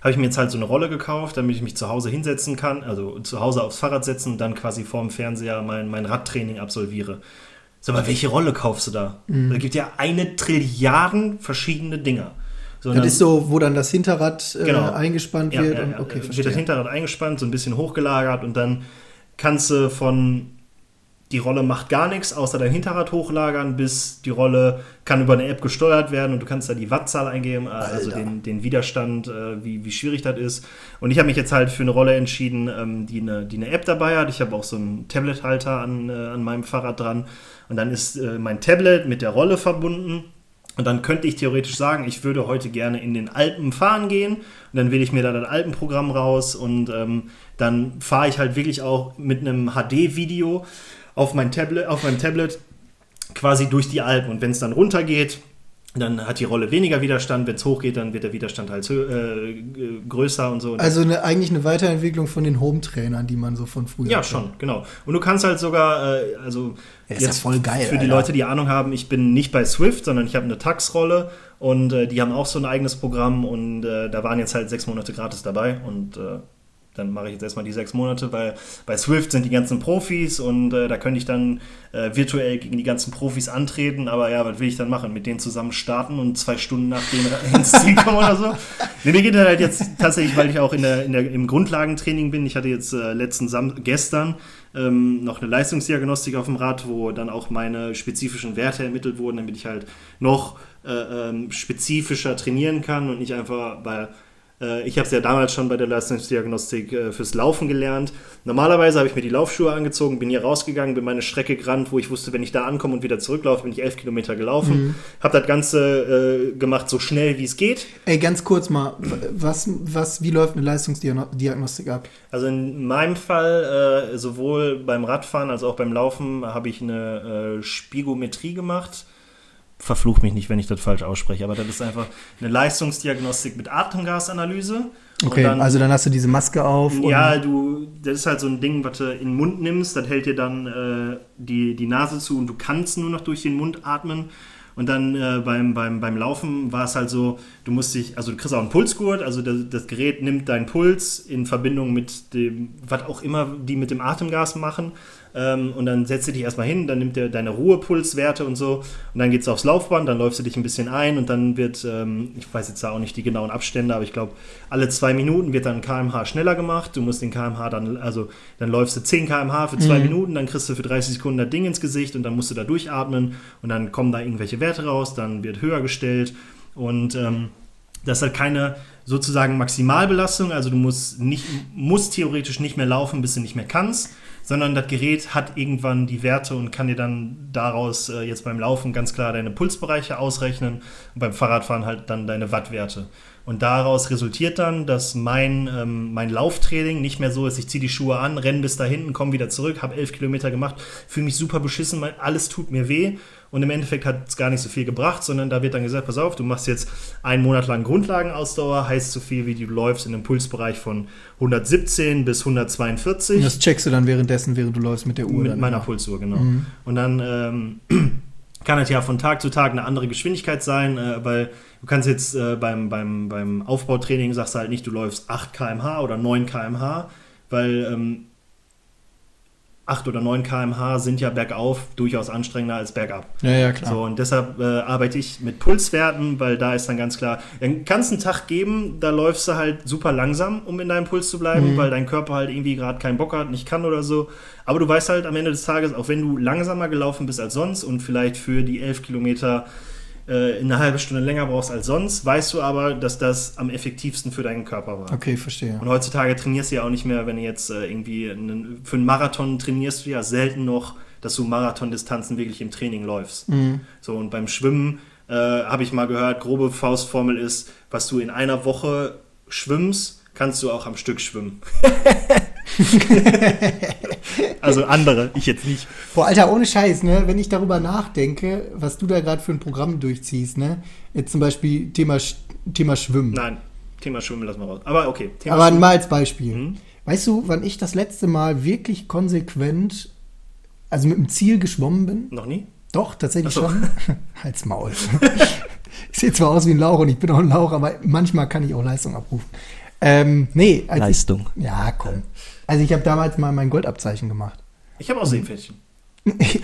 Habe ich mir jetzt halt so eine Rolle gekauft, damit ich mich zu Hause hinsetzen kann, also zu Hause aufs Fahrrad setzen und dann quasi vorm Fernseher mein, mein Radtraining absolviere. Sag mal, welche Rolle kaufst du da? Da gibt ja eine Trilliarden verschiedene Dinger. So, und Das ist so, wo dann das Hinterrad äh, Genau. eingespannt ja, wird. ja, und, okay, wird das Hinterrad eingespannt, so ein bisschen hochgelagert und dann kannst du von die Rolle macht gar nichts, außer dein Hinterrad hochlagern, bis die Rolle kann über eine App gesteuert werden und du kannst da die Wattzahl eingeben, äh, also den, den Widerstand, äh, wie, wie schwierig das ist. Und ich habe mich jetzt halt für eine Rolle entschieden, ähm, die, eine, die eine App dabei hat. Ich habe auch so einen Tablet-Halter an, äh, an meinem Fahrrad dran und dann ist äh, mein Tablet mit der Rolle verbunden. Und dann könnte ich theoretisch sagen, ich würde heute gerne in den Alpen fahren gehen. Und dann wähle ich mir da das Alpenprogramm raus und ähm, dann fahre ich halt wirklich auch mit einem HD-Video auf mein Tablet, auf meinem Tablet quasi durch die Alpen. Und wenn es dann runtergeht, dann hat die Rolle weniger Widerstand. Wenn es hochgeht, dann wird der Widerstand halt äh, größer und so. Und Also eine, eigentlich eine Weiterentwicklung von den Home-Trainern, die man so von früher ja, kennt. schon, genau. Und du kannst halt sogar, äh, also Ja, ist ja voll geil, Für die Alter. Leute, die Ahnung haben, ich bin nicht bei Swift, sondern ich habe eine Tax-Rolle und äh, die haben auch so ein eigenes Programm und äh, da waren jetzt halt sechs Monate gratis dabei und äh, dann mache ich jetzt erstmal die sechs Monate, weil bei Swift sind die ganzen Profis und äh, da könnte ich dann äh, virtuell gegen die ganzen Profis antreten, aber ja, was will ich dann machen? Mit denen zusammen starten und zwei Stunden nach denen ins Ziel kommen oder so? Nee, mir geht das halt jetzt tatsächlich, weil ich auch in der, in der, im Grundlagentraining bin. Ich hatte jetzt äh, letzten Sam gestern ähm, noch eine Leistungsdiagnostik auf dem Rad, wo dann auch meine spezifischen Werte ermittelt wurden, damit ich halt noch äh, ähm, spezifischer trainieren kann und nicht einfach, weil ich habe es ja damals schon bei der Leistungsdiagnostik äh, fürs Laufen gelernt. Normalerweise habe ich mir die Laufschuhe angezogen, bin hier rausgegangen, bin meine Strecke gerannt, wo ich wusste, wenn ich da ankomme und wieder zurücklaufe, bin ich elf Kilometer gelaufen. Mhm. Habe das Ganze äh, gemacht so schnell wie es geht. Ey, ganz kurz mal, was, was, wie läuft eine Leistungsdiagnostik ab? Also in meinem Fall, äh, sowohl beim Radfahren als auch beim Laufen, habe ich eine äh, Spigometrie gemacht. Verfluch mich nicht, wenn ich das falsch ausspreche, aber das ist einfach eine Leistungsdiagnostik mit Atemgasanalyse. Okay, dann- also dann hast du diese Maske auf. Ja, du, das ist halt so ein Ding, was du in den Mund nimmst, das hält dir dann äh, die, die Nase zu und du kannst nur noch durch den Mund atmen. Und dann äh, beim, beim, beim Laufen war es halt so, du musst dich, also du kriegst auch einen Pulsgurt, also das, das Gerät nimmt deinen Puls in Verbindung mit dem, was auch immer die mit dem Atemgas machen. Ähm, und dann setzt du dich erstmal hin, dann nimmt er deine Ruhepulswerte und so. Und dann geht's aufs Laufband, dann läufst du dich ein bisschen ein und dann wird, ähm, ich weiß jetzt da auch nicht die genauen Abstände, aber ich glaube, alle zwei Minuten wird dann kmh schneller gemacht. Du musst den kmh dann, also dann läufst du 10 kmh für zwei Minuten, dann kriegst du für 30 Sekunden das Ding ins Gesicht und dann musst du da durchatmen und dann kommen da irgendwelche Werte raus, dann wird höher gestellt und ähm, das ist halt keine sozusagen Maximalbelastung, also du musst, nicht, musst theoretisch nicht mehr laufen, bis du nicht mehr kannst, sondern das Gerät hat irgendwann die Werte und kann dir dann daraus äh, jetzt beim Laufen ganz klar deine Pulsbereiche ausrechnen und beim Fahrradfahren halt dann deine Wattwerte. Und daraus resultiert dann, dass mein, ähm, mein Lauftraining nicht mehr so ist, ich ziehe die Schuhe an, renne bis da hinten, komme wieder zurück, habe elf Kilometer gemacht, fühle mich super beschissen, alles tut mir weh. Und im Endeffekt hat es gar nicht so viel gebracht, sondern da wird dann gesagt, pass auf, du machst jetzt einen Monat lang Grundlagenausdauer, heißt so viel, wie du läufst in einem Pulsbereich von 117 bis 142 Das checkst du dann währenddessen, während du läufst mit der Uhr. mit meiner immer. Pulsuhr, genau. Mhm. Und dann ähm, kann es ja von Tag zu Tag eine andere Geschwindigkeit sein, äh, weil du kannst jetzt äh, beim, beim, beim Aufbautraining sagst du halt nicht, du läufst 8 km/h oder 9 km/h, weil ähm, 8 oder 9 km/h sind ja bergauf durchaus anstrengender als bergab. Ja, ja, klar. So, und deshalb äh, arbeite ich mit Pulswerten, weil da ist dann ganz klar, dann kannst einen Tag geben, da läufst du halt super langsam, um in deinem Puls zu bleiben, Mhm. weil dein Körper halt irgendwie gerade keinen Bock hat, nicht kann oder so. Aber du weißt halt am Ende des Tages, auch wenn du langsamer gelaufen bist als sonst und vielleicht für die 11 Kilometer äh, eine halbe Stunde länger brauchst als sonst, weißt du aber, dass das am effektivsten für deinen Körper war. Okay, verstehe. Und heutzutage trainierst du ja auch nicht mehr, wenn du jetzt äh, irgendwie einen, für einen Marathon trainierst du ja selten noch, dass du Marathondistanzen wirklich im Training läufst. Mhm. So, und beim Schwimmen äh, habe ich mal gehört, grobe Faustformel ist, was du in einer Woche schwimmst, kannst du auch am Stück schwimmen. also andere, ich jetzt nicht. Boah, Alter, ohne Scheiß, ne? Wenn ich darüber nachdenke, was du da gerade für ein Programm durchziehst, ne? Jetzt zum Beispiel Thema, Thema Schwimmen. Nein, Thema Schwimmen lassen wir raus. Aber okay, Thema Aber Schwimmen. mal als Beispiel. Mhm. Weißt du, wann ich das letzte Mal wirklich konsequent, also mit dem Ziel geschwommen bin? Noch nie? Doch, tatsächlich so. schon. Halt's Maul. ich sehe zwar aus wie ein Lauch und ich bin auch ein Lauch, aber manchmal kann ich auch Leistung abrufen. Ähm, nee, als Leistung. Ich, ja, komm. Also ich habe damals mal mein Goldabzeichen gemacht. Ich habe auch Seepferdchen.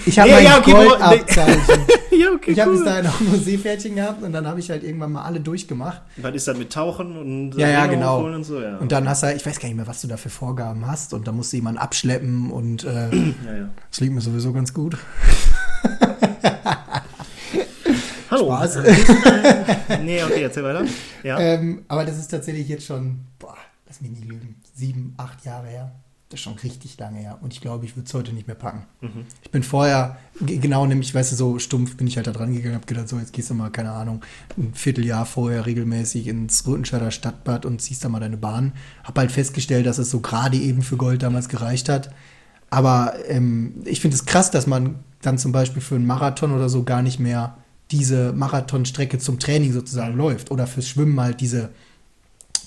Ich habe Ja, mein ja, okay, Goldabzeichen. ja, okay, Ich habe bis dahin auch nur Seepferdchen gehabt und dann habe ich halt irgendwann mal alle durchgemacht. Was ist das mit Tauchen und Ja, ja, Ringe genau. Und, so, ja. Und dann hast du, halt- ich weiß gar nicht mehr, was du da für Vorgaben hast. Und da musst du jemanden abschleppen und äh, ja, ja. das liegt mir sowieso ganz gut. Hallo. Spaß. nee, okay, erzähl weiter. Ja. ähm, aber das ist tatsächlich jetzt schon, boah, lass mich nicht lügen, sieben, acht Jahre her. Das ist schon richtig lange her. Und ich glaube, ich würde es heute nicht mehr packen. Mhm. Ich bin vorher, genau, nämlich, weißt du, so stumpf bin ich halt da dran gegangen, hab gedacht, so, jetzt gehst du mal, keine Ahnung, ein Vierteljahr vorher regelmäßig ins Rüttenscheider Stadtbad und ziehst da mal deine Bahn. Hab halt festgestellt, dass es so gerade eben für Gold damals gereicht hat. Aber ähm, ich finde es krass, dass man dann zum Beispiel für einen Marathon oder so gar nicht mehr diese Marathonstrecke zum Training sozusagen läuft. Oder fürs Schwimmen halt diese,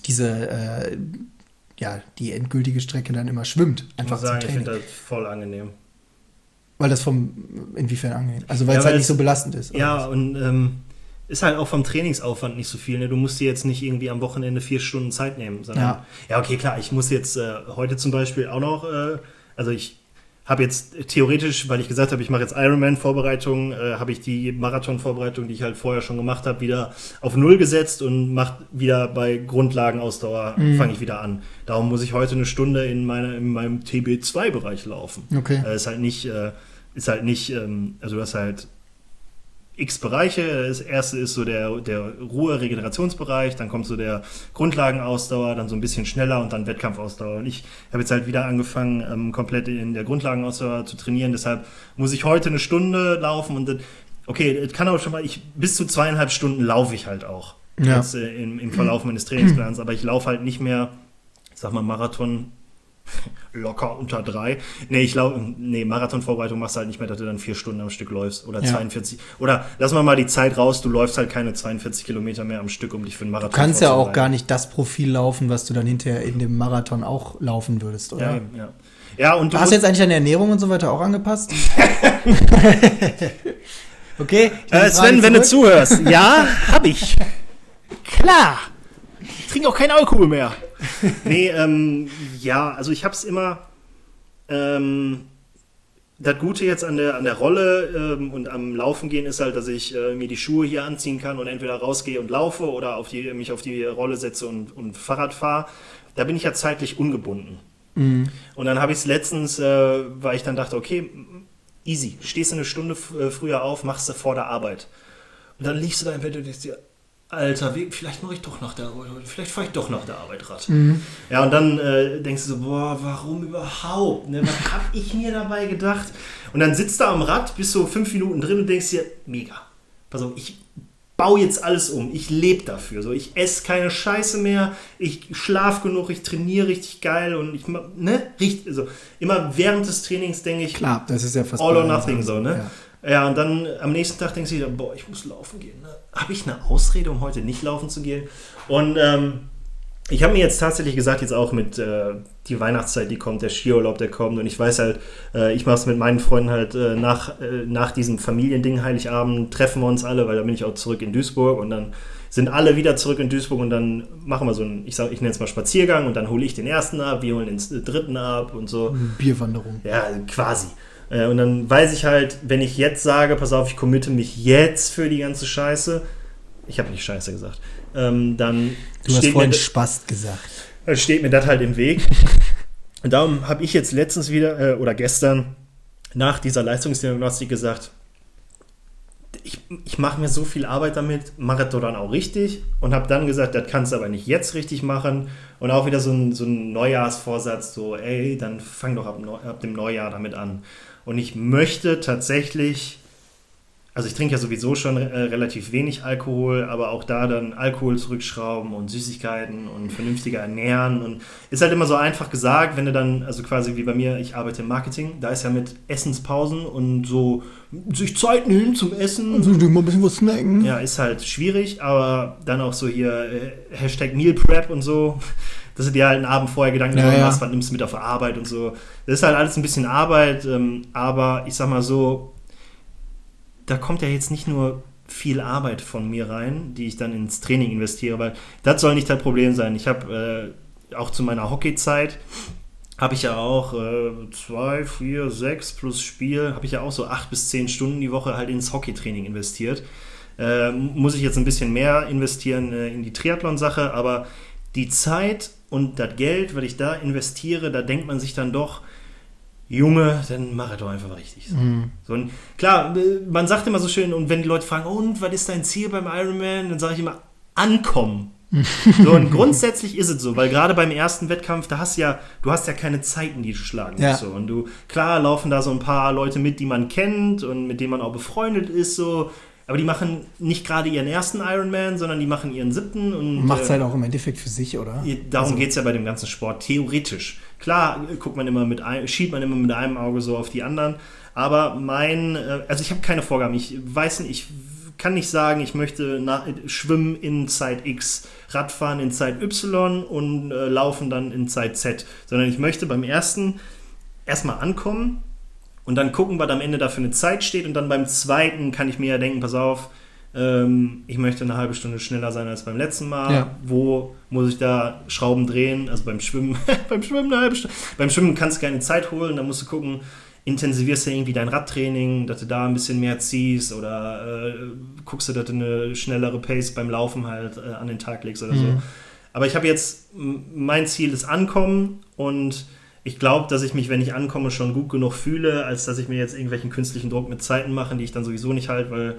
diese, äh, ja, die endgültige Strecke dann immer schwimmt. Ich Einfach muss sagen, ich finde das voll angenehm. Weil das vom, inwiefern angenehm? Also weil Ja, es halt nicht so belastend ist. Ja, was? und ähm, ist halt auch vom Trainingsaufwand nicht so viel. Ne? Du musst dir jetzt nicht irgendwie am Wochenende vier Stunden Zeit nehmen. Sondern, Ja. ja. okay, klar, ich muss jetzt äh, heute zum Beispiel auch noch, äh, also ich habe jetzt theoretisch, weil ich gesagt habe, ich mache jetzt Ironman-Vorbereitung, äh, habe ich die Marathon-Vorbereitung, die ich halt vorher schon gemacht habe, wieder auf Null gesetzt und mache wieder bei Grundlagenausdauer, Mhm. fange ich wieder an. Darum muss ich heute eine Stunde in, meine, in meinem TB2-Bereich laufen. Okay. Äh, ist halt nicht, äh, ist halt nicht, ähm, also du hast halt x Bereiche. Das erste ist so der, der Ruhe-Regenerationsbereich, dann kommt so der Grundlagenausdauer, dann so ein bisschen schneller und dann Wettkampfausdauer. Und ich habe jetzt halt wieder angefangen, ähm, komplett in der Grundlagenausdauer zu trainieren. Deshalb muss ich heute eine Stunde laufen und das, okay, das kann auch schon mal, ich, bis zu zweieinhalb Stunden laufe ich halt auch. Ja. Jetzt, äh, im, im Verlauf meines Trainingsplans, aber ich laufe halt nicht mehr, ich sag mal, Marathon locker unter drei. Nee, ich glaube, nee, Marathonvorbereitung machst du halt nicht mehr, dass du dann vier Stunden am Stück läufst oder Ja. 42. Oder lass mal mal die Zeit raus, du läufst halt keine 42 Kilometer mehr am Stück, um dich für einen Marathon Du kannst ja auch gar nicht das Profil laufen, was du dann hinterher in dem Marathon auch laufen würdest, oder? Ja, ja. Ja, und du Hast du jetzt eigentlich deine Ernährung und so weiter auch angepasst? okay. äh, Sven, wenn du zuhörst, ja, hab ich. Klar. Ich trinke auch keinen Alkohol mehr. nee, ähm, ja, also ich hab's immer. Ähm, das Gute jetzt an der, an der Rolle ähm, und am Laufen gehen ist halt, dass ich äh, mir die Schuhe hier anziehen kann und entweder rausgehe und laufe oder auf die, mich auf die Rolle setze und, und Fahrrad fahre. Da bin ich ja zeitlich ungebunden. Mhm. Und dann habe ich es letztens, äh, weil ich dann dachte, okay, easy, stehst du eine Stunde äh, früher auf, machst du vor der Arbeit. Und dann liegst du da im Bett und denkst dir, Alter, wie, vielleicht mache ich doch nach der Arbeit, vielleicht fahre ich doch nach der Arbeit Rad. Ja, und dann äh, denkst du so, boah, warum überhaupt? Ne? Was hab ich mir dabei gedacht? Und dann sitzt du am Rad, bist so fünf Minuten drin und denkst dir, mega. Pass auf, ich baue jetzt alles um. Ich lebe dafür. So, ich esse keine Scheiße mehr, ich schlafe genug, ich trainiere richtig geil und ich ne, richtig, also immer während des Trainings denke ich, Klar, das ist ja fast all or nothing so, ne? Ja. Ja. und dann am nächsten Tag denkst du dir, boah, ich muss laufen gehen. Ne? Habe ich eine Ausrede, um heute nicht laufen zu gehen? Und ähm, ich habe mir jetzt tatsächlich gesagt, jetzt auch mit äh, die Weihnachtszeit, die kommt, der Skiurlaub, der kommt. Und ich weiß halt, äh, ich mache es mit meinen Freunden halt äh, nach, äh, nach diesem Familiending, Heiligabend, treffen wir uns alle, weil da bin ich auch zurück in Duisburg und dann sind alle wieder zurück in Duisburg und dann machen wir so einen, ich, sag, ich nenne es mal Spaziergang und dann hole ich den ersten ab, wir holen den dritten ab und so. Bierwanderung. Ja, quasi. Äh, und dann weiß ich halt, wenn ich jetzt sage, pass auf, ich committe mich jetzt für die ganze Scheiße, ich habe nicht Scheiße gesagt, ähm, dann Du hast vorhin Spast gesagt. Steht mir das halt im Weg. Und darum habe ich jetzt letztens wieder äh, oder gestern nach dieser Leistungsdiagnostik gesagt, ich, ich mache mir so viel Arbeit damit, mache das dann auch richtig und habe dann gesagt, das kannst du aber nicht jetzt richtig machen. Und auch wieder so ein, so ein Neujahrsvorsatz, so, ey, dann fang doch ab, ab dem Neujahr damit an. Und ich möchte tatsächlich also ich trinke ja sowieso schon äh, relativ wenig Alkohol, aber auch da dann Alkohol zurückschrauben und Süßigkeiten und vernünftiger ernähren. Und ist halt immer so einfach gesagt, wenn du dann, also quasi wie bei mir, ich arbeite im Marketing, da ist ja mit Essenspausen und so sich Zeit nehmen zum Essen. Also mal ein bisschen was snacken. Ja, ist halt schwierig, aber dann auch so hier äh, Hashtag Meal Prep und so dass du dir halt einen Abend vorher Gedanken ja, machst, ja. was nimmst du mit auf Arbeit und so. Das ist halt alles ein bisschen Arbeit, ähm, aber ich sag mal so, da kommt ja jetzt nicht nur viel Arbeit von mir rein, die ich dann ins Training investiere, weil das soll nicht das Problem sein. Ich habe äh, auch zu meiner Hockeyzeit habe ich ja auch äh, zwei, vier, sechs plus Spiel, habe ich ja auch so acht bis zehn Stunden die Woche halt ins Hockeytraining investiert. Äh, muss ich jetzt ein bisschen mehr investieren äh, in die Triathlon-Sache, aber die Zeit und das Geld, was ich da investiere, da denkt man sich dann doch, Junge, dann mach es doch einfach richtig. So. Mhm. So, klar, man sagt immer so schön, und wenn die Leute fragen, und was ist dein Ziel beim Ironman, dann sage ich immer, ankommen. so, und grundsätzlich ist es so, weil gerade beim ersten Wettkampf, da hast du ja, du hast ja keine Zeiten, die du schlagen ja. musst. So. Und du, klar, laufen da so ein paar Leute mit, die man kennt und mit denen man auch befreundet ist, so. Aber die machen nicht gerade ihren ersten Ironman, sondern die machen ihren siebten. Und macht es äh, halt auch im Endeffekt für sich, oder? Darum also. geht es ja bei dem ganzen Sport, theoretisch. Klar, guckt man immer mit ein, schiebt man immer mit einem Auge so auf die anderen. Aber mein, äh, also ich habe keine Vorgaben. Ich weiß nicht, ich kann nicht sagen, ich möchte nach, schwimmen in Zeit X, Radfahren in Zeit Y und äh, laufen dann in Zeit Z, sondern ich möchte beim ersten erstmal ankommen und dann gucken, was am Ende da für eine Zeit steht und dann beim zweiten kann ich mir ja denken, pass auf, ähm, ich möchte eine halbe Stunde schneller sein als beim letzten Mal. Ja. Wo muss ich da Schrauben drehen? Also beim Schwimmen, beim Schwimmen eine halbe Stunde. Beim Schwimmen kannst du keine Zeit holen, da musst du gucken, intensivierst du irgendwie dein Radtraining, dass du da ein bisschen mehr ziehst oder äh, guckst du, dass du eine schnellere Pace beim Laufen halt äh, an den Tag legst oder mhm. so. Aber ich habe jetzt, mein Ziel ist Ankommen und ich glaube, dass ich mich, wenn ich ankomme, schon gut genug fühle, als dass ich mir jetzt irgendwelchen künstlichen Druck mit Zeiten mache, die ich dann sowieso nicht halte, weil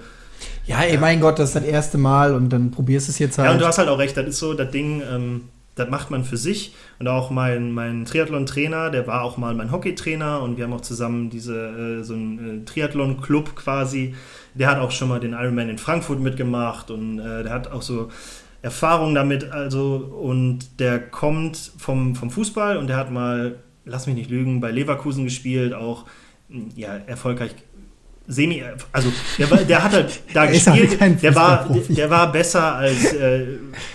ja, ey, mein Gott, das ist das erste Mal und dann probierst du es jetzt halt. Ja, und du hast halt auch recht, das ist so das Ding, ähm, das macht man für sich. Und auch mein, mein Triathlon-Trainer, der war auch mal mein Hockeytrainer und wir haben auch zusammen diese, äh, so einen äh, Triathlon-Club quasi. Der hat auch schon mal den Ironman in Frankfurt mitgemacht und äh, der hat auch so Erfahrung damit, also und der kommt vom, vom Fußball und der hat mal, lass mich nicht lügen, bei Leverkusen gespielt, auch ja, erfolgreich semi, also der, der hat halt da gespielt, halt der war, der war besser als, äh,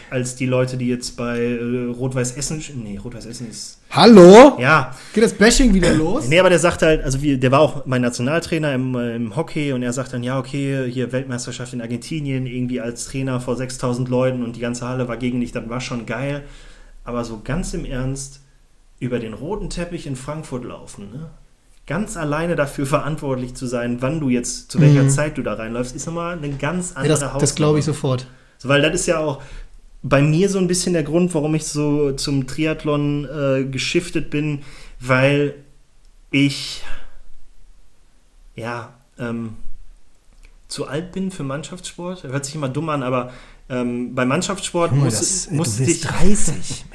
als die Leute, die jetzt bei äh, Rot-Weiß Essen, nee, Rot-Weiß Essen ist. Hallo? Ja. Geht das Bashing wieder los? Nee, aber der sagt halt, also wie, der war auch mein Nationaltrainer im, äh, im Hockey und er sagt dann, ja, okay, hier Weltmeisterschaft in Argentinien, irgendwie als Trainer vor 6000 Leuten und die ganze Halle war gegen dich, das war schon geil. Aber so ganz im Ernst, über den roten Teppich in Frankfurt laufen, ne? ganz alleine dafür verantwortlich zu sein, wann du jetzt, zu welcher mhm. Zeit du da reinläufst, ist nochmal eine ganz andere ja, das, Das glaube ich sofort. So, weil das ist ja auch bei mir so ein bisschen der Grund, warum ich so zum Triathlon äh, geschiftet bin, weil ich ja ähm, zu alt bin für Mannschaftssport. Hört sich immer dumm an, aber ähm, bei Mannschaftssport Junge, muss, das, muss du bist 30.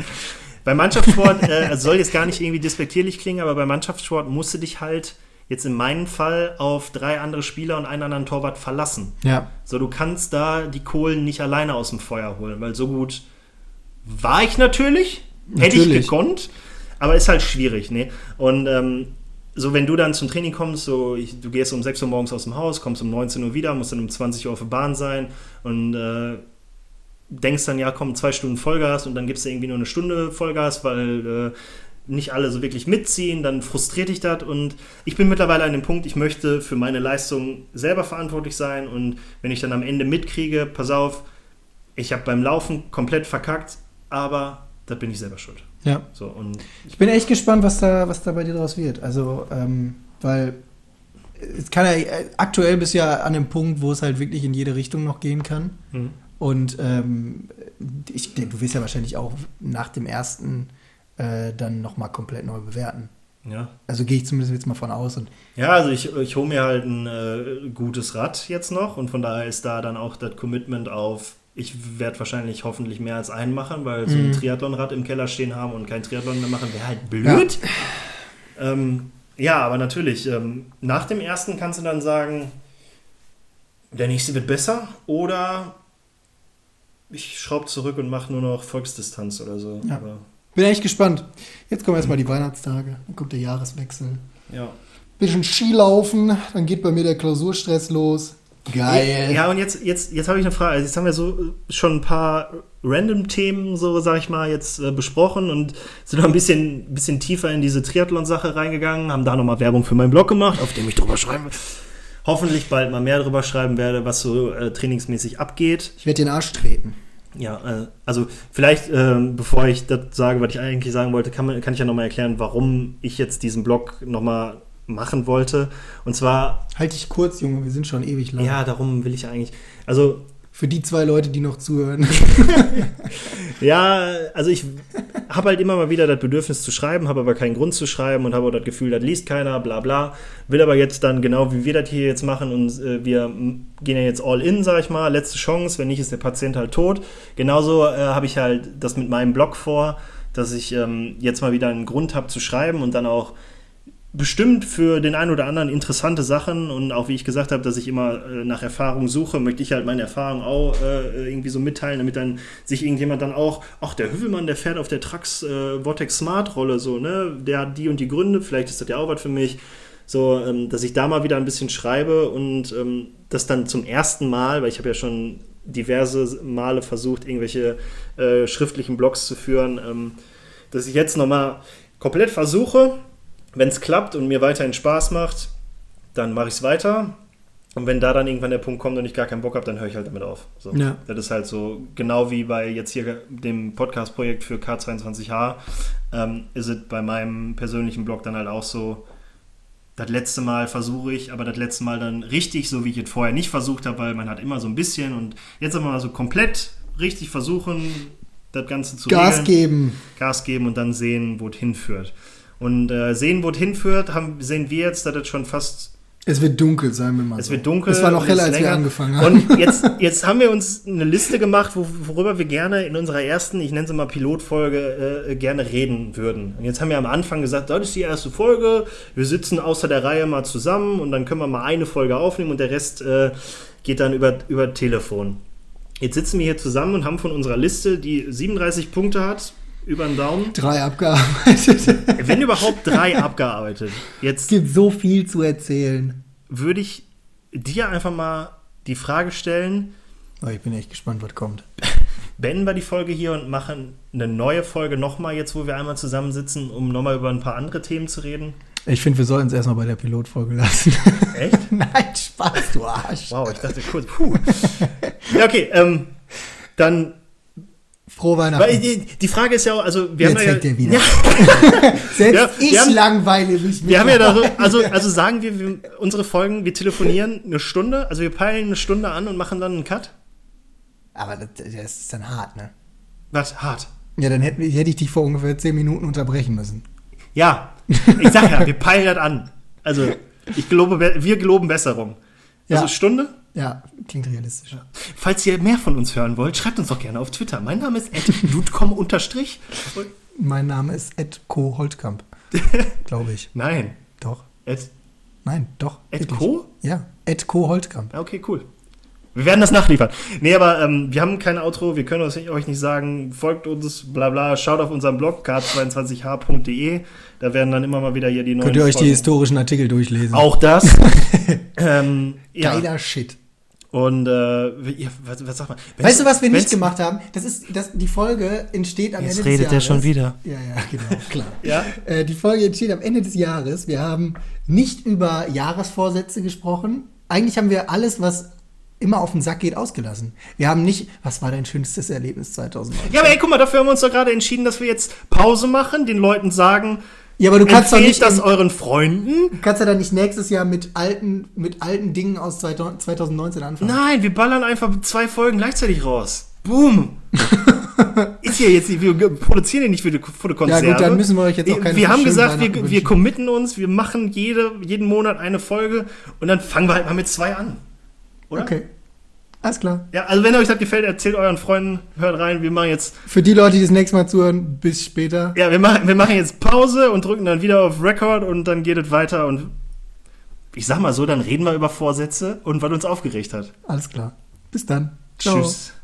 Bei Mannschaftssport, äh, also soll jetzt gar nicht irgendwie despektierlich klingen, aber bei Mannschaftssport musst du dich halt jetzt in meinem Fall auf drei andere Spieler und einen anderen Torwart verlassen. Ja. So, du kannst da die Kohlen nicht alleine aus dem Feuer holen, weil so gut war ich natürlich, natürlich. hätte ich gekonnt, aber ist halt schwierig, ne? Und ähm, so, wenn du dann zum Training kommst, so, ich, du gehst um 6 Uhr morgens aus dem Haus, kommst um 19 Uhr wieder, musst dann um 20 Uhr auf der Bahn sein und äh, denkst dann, ja, komm, zwei Stunden Vollgas und dann gibst du irgendwie nur eine Stunde Vollgas, weil äh, nicht alle so wirklich mitziehen, dann frustriert dich das und ich bin mittlerweile an dem Punkt, ich möchte für meine Leistung selber verantwortlich sein und wenn ich dann am Ende mitkriege, pass auf, ich habe beim Laufen komplett verkackt, aber da bin ich selber schuld. Ja. So, und Ich bin echt gespannt, was da, was da bei dir draus wird. Also, ähm, weil es kann ja, äh, aktuell bist du ja an dem Punkt, wo es halt wirklich in jede Richtung noch gehen kann. hm, Und ähm, ich denke, du wirst ja wahrscheinlich auch nach dem ersten äh, dann nochmal komplett neu bewerten. ja. Also gehe ich zumindest jetzt mal von aus. Und Ja, also ich, ich hole mir halt ein äh, gutes Rad jetzt noch und von daher ist da dann auch das Commitment auf, ich werde wahrscheinlich hoffentlich mehr als einen machen, weil so ein Mhm. Triathlonrad im Keller stehen haben und kein Triathlon mehr machen, wäre halt blöd. Ja, ähm, ja aber natürlich, ähm, nach dem ersten kannst du dann sagen, der nächste wird besser oder ich schraube zurück und mache nur noch Volksdistanz oder so. Ja. Aber, bin echt gespannt. Jetzt kommen erstmal die Weihnachtstage, dann kommt der Jahreswechsel. ja. Bisschen Skilaufen, dann geht bei mir der Klausurstress los. Geil. Ja, und jetzt, jetzt, jetzt habe ich eine Frage. Also jetzt haben wir so äh, schon ein paar Random-Themen, so sag ich mal, jetzt äh, besprochen und sind noch ein bisschen, bisschen tiefer in diese Triathlon-Sache reingegangen, haben da nochmal Werbung für meinen Blog gemacht, auf dem ich drüber schreibe. Hoffentlich bald mal mehr drüber schreiben werde, was so äh, trainingsmäßig abgeht. Ich werde den Arsch treten. Ja, äh, also vielleicht, ähm, bevor ich das sage, was ich eigentlich sagen wollte, kann, kann ich ja nochmal erklären, warum ich jetzt diesen Blog nochmal machen wollte. Und zwar, Halt dich kurz, Junge, wir sind schon ewig lang. ja, darum will ich eigentlich, also Für die zwei Leute, die noch zuhören. Ja, also ich habe halt immer mal wieder das Bedürfnis zu schreiben, habe aber keinen Grund zu schreiben und habe auch das Gefühl, das liest keiner, bla bla. Will aber jetzt dann genau wie wir das hier jetzt machen und äh, wir gehen ja jetzt all in, sag ich mal, letzte Chance, wenn nicht, ist der Patient halt tot. Genauso äh, habe ich halt das mit meinem Blog vor, dass ich ähm, jetzt mal wieder einen Grund habe zu schreiben und dann auch bestimmt für den einen oder anderen interessante Sachen und auch wie ich gesagt habe, dass ich immer äh, nach Erfahrung suche, möchte ich halt meine Erfahrung auch äh, irgendwie so mitteilen, damit dann sich irgendjemand dann auch, ach der Hüvelmann, der fährt auf der Trax äh, Vortex Smart Rolle so, ne, der hat die und die Gründe, vielleicht ist das ja auch was für mich, so, ähm, dass ich da mal wieder ein bisschen schreibe und ähm, das dann zum ersten Mal, weil ich habe ja schon diverse Male versucht, irgendwelche äh, schriftlichen Blogs zu führen, ähm, dass ich jetzt nochmal komplett versuche, wenn es klappt und mir weiterhin Spaß macht, dann mache ich es weiter. Und wenn da dann irgendwann der Punkt kommt und ich gar keinen Bock habe, dann höre ich halt damit auf. So. Ja. Das ist halt so, genau wie bei jetzt hier dem Podcast-Projekt für K22H, ähm, ist es bei meinem persönlichen Blog dann halt auch so, das letzte Mal versuche ich, aber das letzte Mal dann richtig, so wie ich es vorher nicht versucht habe, weil man hat immer so ein bisschen und jetzt aber mal so komplett richtig versuchen, das Ganze zu Gas regeln. geben. Gas geben und dann sehen, wo es hinführt. Und äh, sehen, wo es hinführt, haben, sehen wir jetzt, dass das schon fast Es wird dunkel, sagen wir mal. es so. wird dunkel. Es war noch heller, als wir angefangen haben. Und jetzt, jetzt haben wir uns eine Liste gemacht, wo, worüber wir gerne in unserer ersten, ich nenne sie mal Pilotfolge, äh, gerne reden würden. Und jetzt haben wir am Anfang gesagt, das ist die erste Folge, wir sitzen außer der Reihe mal zusammen und dann können wir mal eine Folge aufnehmen und der Rest äh, geht dann über, über Telefon. Jetzt sitzen wir hier zusammen und haben von unserer Liste, die 37 Punkte hat, über den Daumen, Drei abgearbeitet. wenn überhaupt drei abgearbeitet. es Jetzt gibt so viel zu erzählen. würde ich dir einfach mal die Frage stellen, Oh, ich bin echt gespannt, was kommt. beenden wir die Folge hier und machen eine neue Folge nochmal, jetzt wo wir einmal zusammensitzen, um nochmal über ein paar andere Themen zu reden. Ich finde, wir sollten es erstmal bei der Pilotfolge lassen. Echt? Nein, Spaß, du Arsch. Wow, ich dachte kurz, puh. Ja, okay, ähm, dann, Frohe weil Weihnachten. die, die Frage ist ja auch, also wir Jetzt haben ja, fängt der wieder. ja, Selbst Ja, ich wir haben- langweile mich wir haben ja da, also, also sagen wir, wir, unsere Folgen, wir telefonieren eine Stunde, also wir peilen eine Stunde an und machen dann einen Cut. Aber das, das ist dann hart, ne? Was? Hart. Ja, dann hätte, hätte ich dich vor ungefähr 10 Minuten unterbrechen müssen. Ja, ich sag ja, wir peilen das an. Also, ich glaube, wir geloben Besserung. Also Ja. Stunde? Ja, klingt realistisch. Falls ihr mehr von uns hören wollt, schreibt uns doch gerne auf Twitter. Mein Name ist dudcom Mein Name ist Ed Co. Holtkamp. Glaube ich. Nein. Doch. Ed, Nein, doch. Ed. Co? Ja, Ed Co. Holtkamp. Ja, Okay, cool. Wir werden das nachliefern. Nee, aber ähm, wir haben kein Outro, wir können euch nicht sagen. Folgt uns, bla bla. Schaut auf unserem Blog k22h.de. Da werden dann immer mal wieder hier die neuen Könnt ihr euch die Folgen- historischen Artikel durchlesen. Auch das. ähm, ja. Geiler Shit. Und äh, was, was sagt man? Weißt du, was wir nicht wenn's- gemacht haben? Das ist, das, die Folge entsteht am Jetzt Ende redet des der Jahres. schon wieder. Ja, ja, genau, klar. Ja? Äh, die Folge entsteht am Ende des Jahres. Wir haben nicht über Jahresvorsätze gesprochen. Eigentlich haben wir alles, was immer auf den Sack geht, ausgelassen. Wir haben nicht, was war dein schönstes Erlebnis 2019? Ja, aber ey, guck mal, dafür haben wir uns doch gerade entschieden, dass wir jetzt Pause machen, den Leuten sagen, Ja, aber du kannst doch nicht, das euren Freunden. du kannst ja dann nicht nächstes Jahr mit alten, mit alten Dingen aus 2019 anfangen. Nein, wir ballern einfach zwei Folgen gleichzeitig raus. Boom. Ist ja jetzt, nicht- wir produzieren ja nicht für die, Konserve. Ja, gut, dann müssen wir euch jetzt auch keine Wir haben gesagt, wir, wir committen uns, wir machen jede, jeden Monat eine Folge und dann fangen wir halt mal mit zwei an. Oder? Okay. Alles klar. Ja, also wenn euch das gefällt, erzählt euren Freunden, hört rein, wir machen jetzt, Für die Leute, die das nächste Mal zuhören, bis später. ja, wir machen, wir machen jetzt Pause und drücken dann wieder auf Record und dann geht es weiter und ich sag mal so, dann reden wir über Vorsätze und was uns aufgeregt hat. Alles klar. Bis dann. Ciao. Tschüss.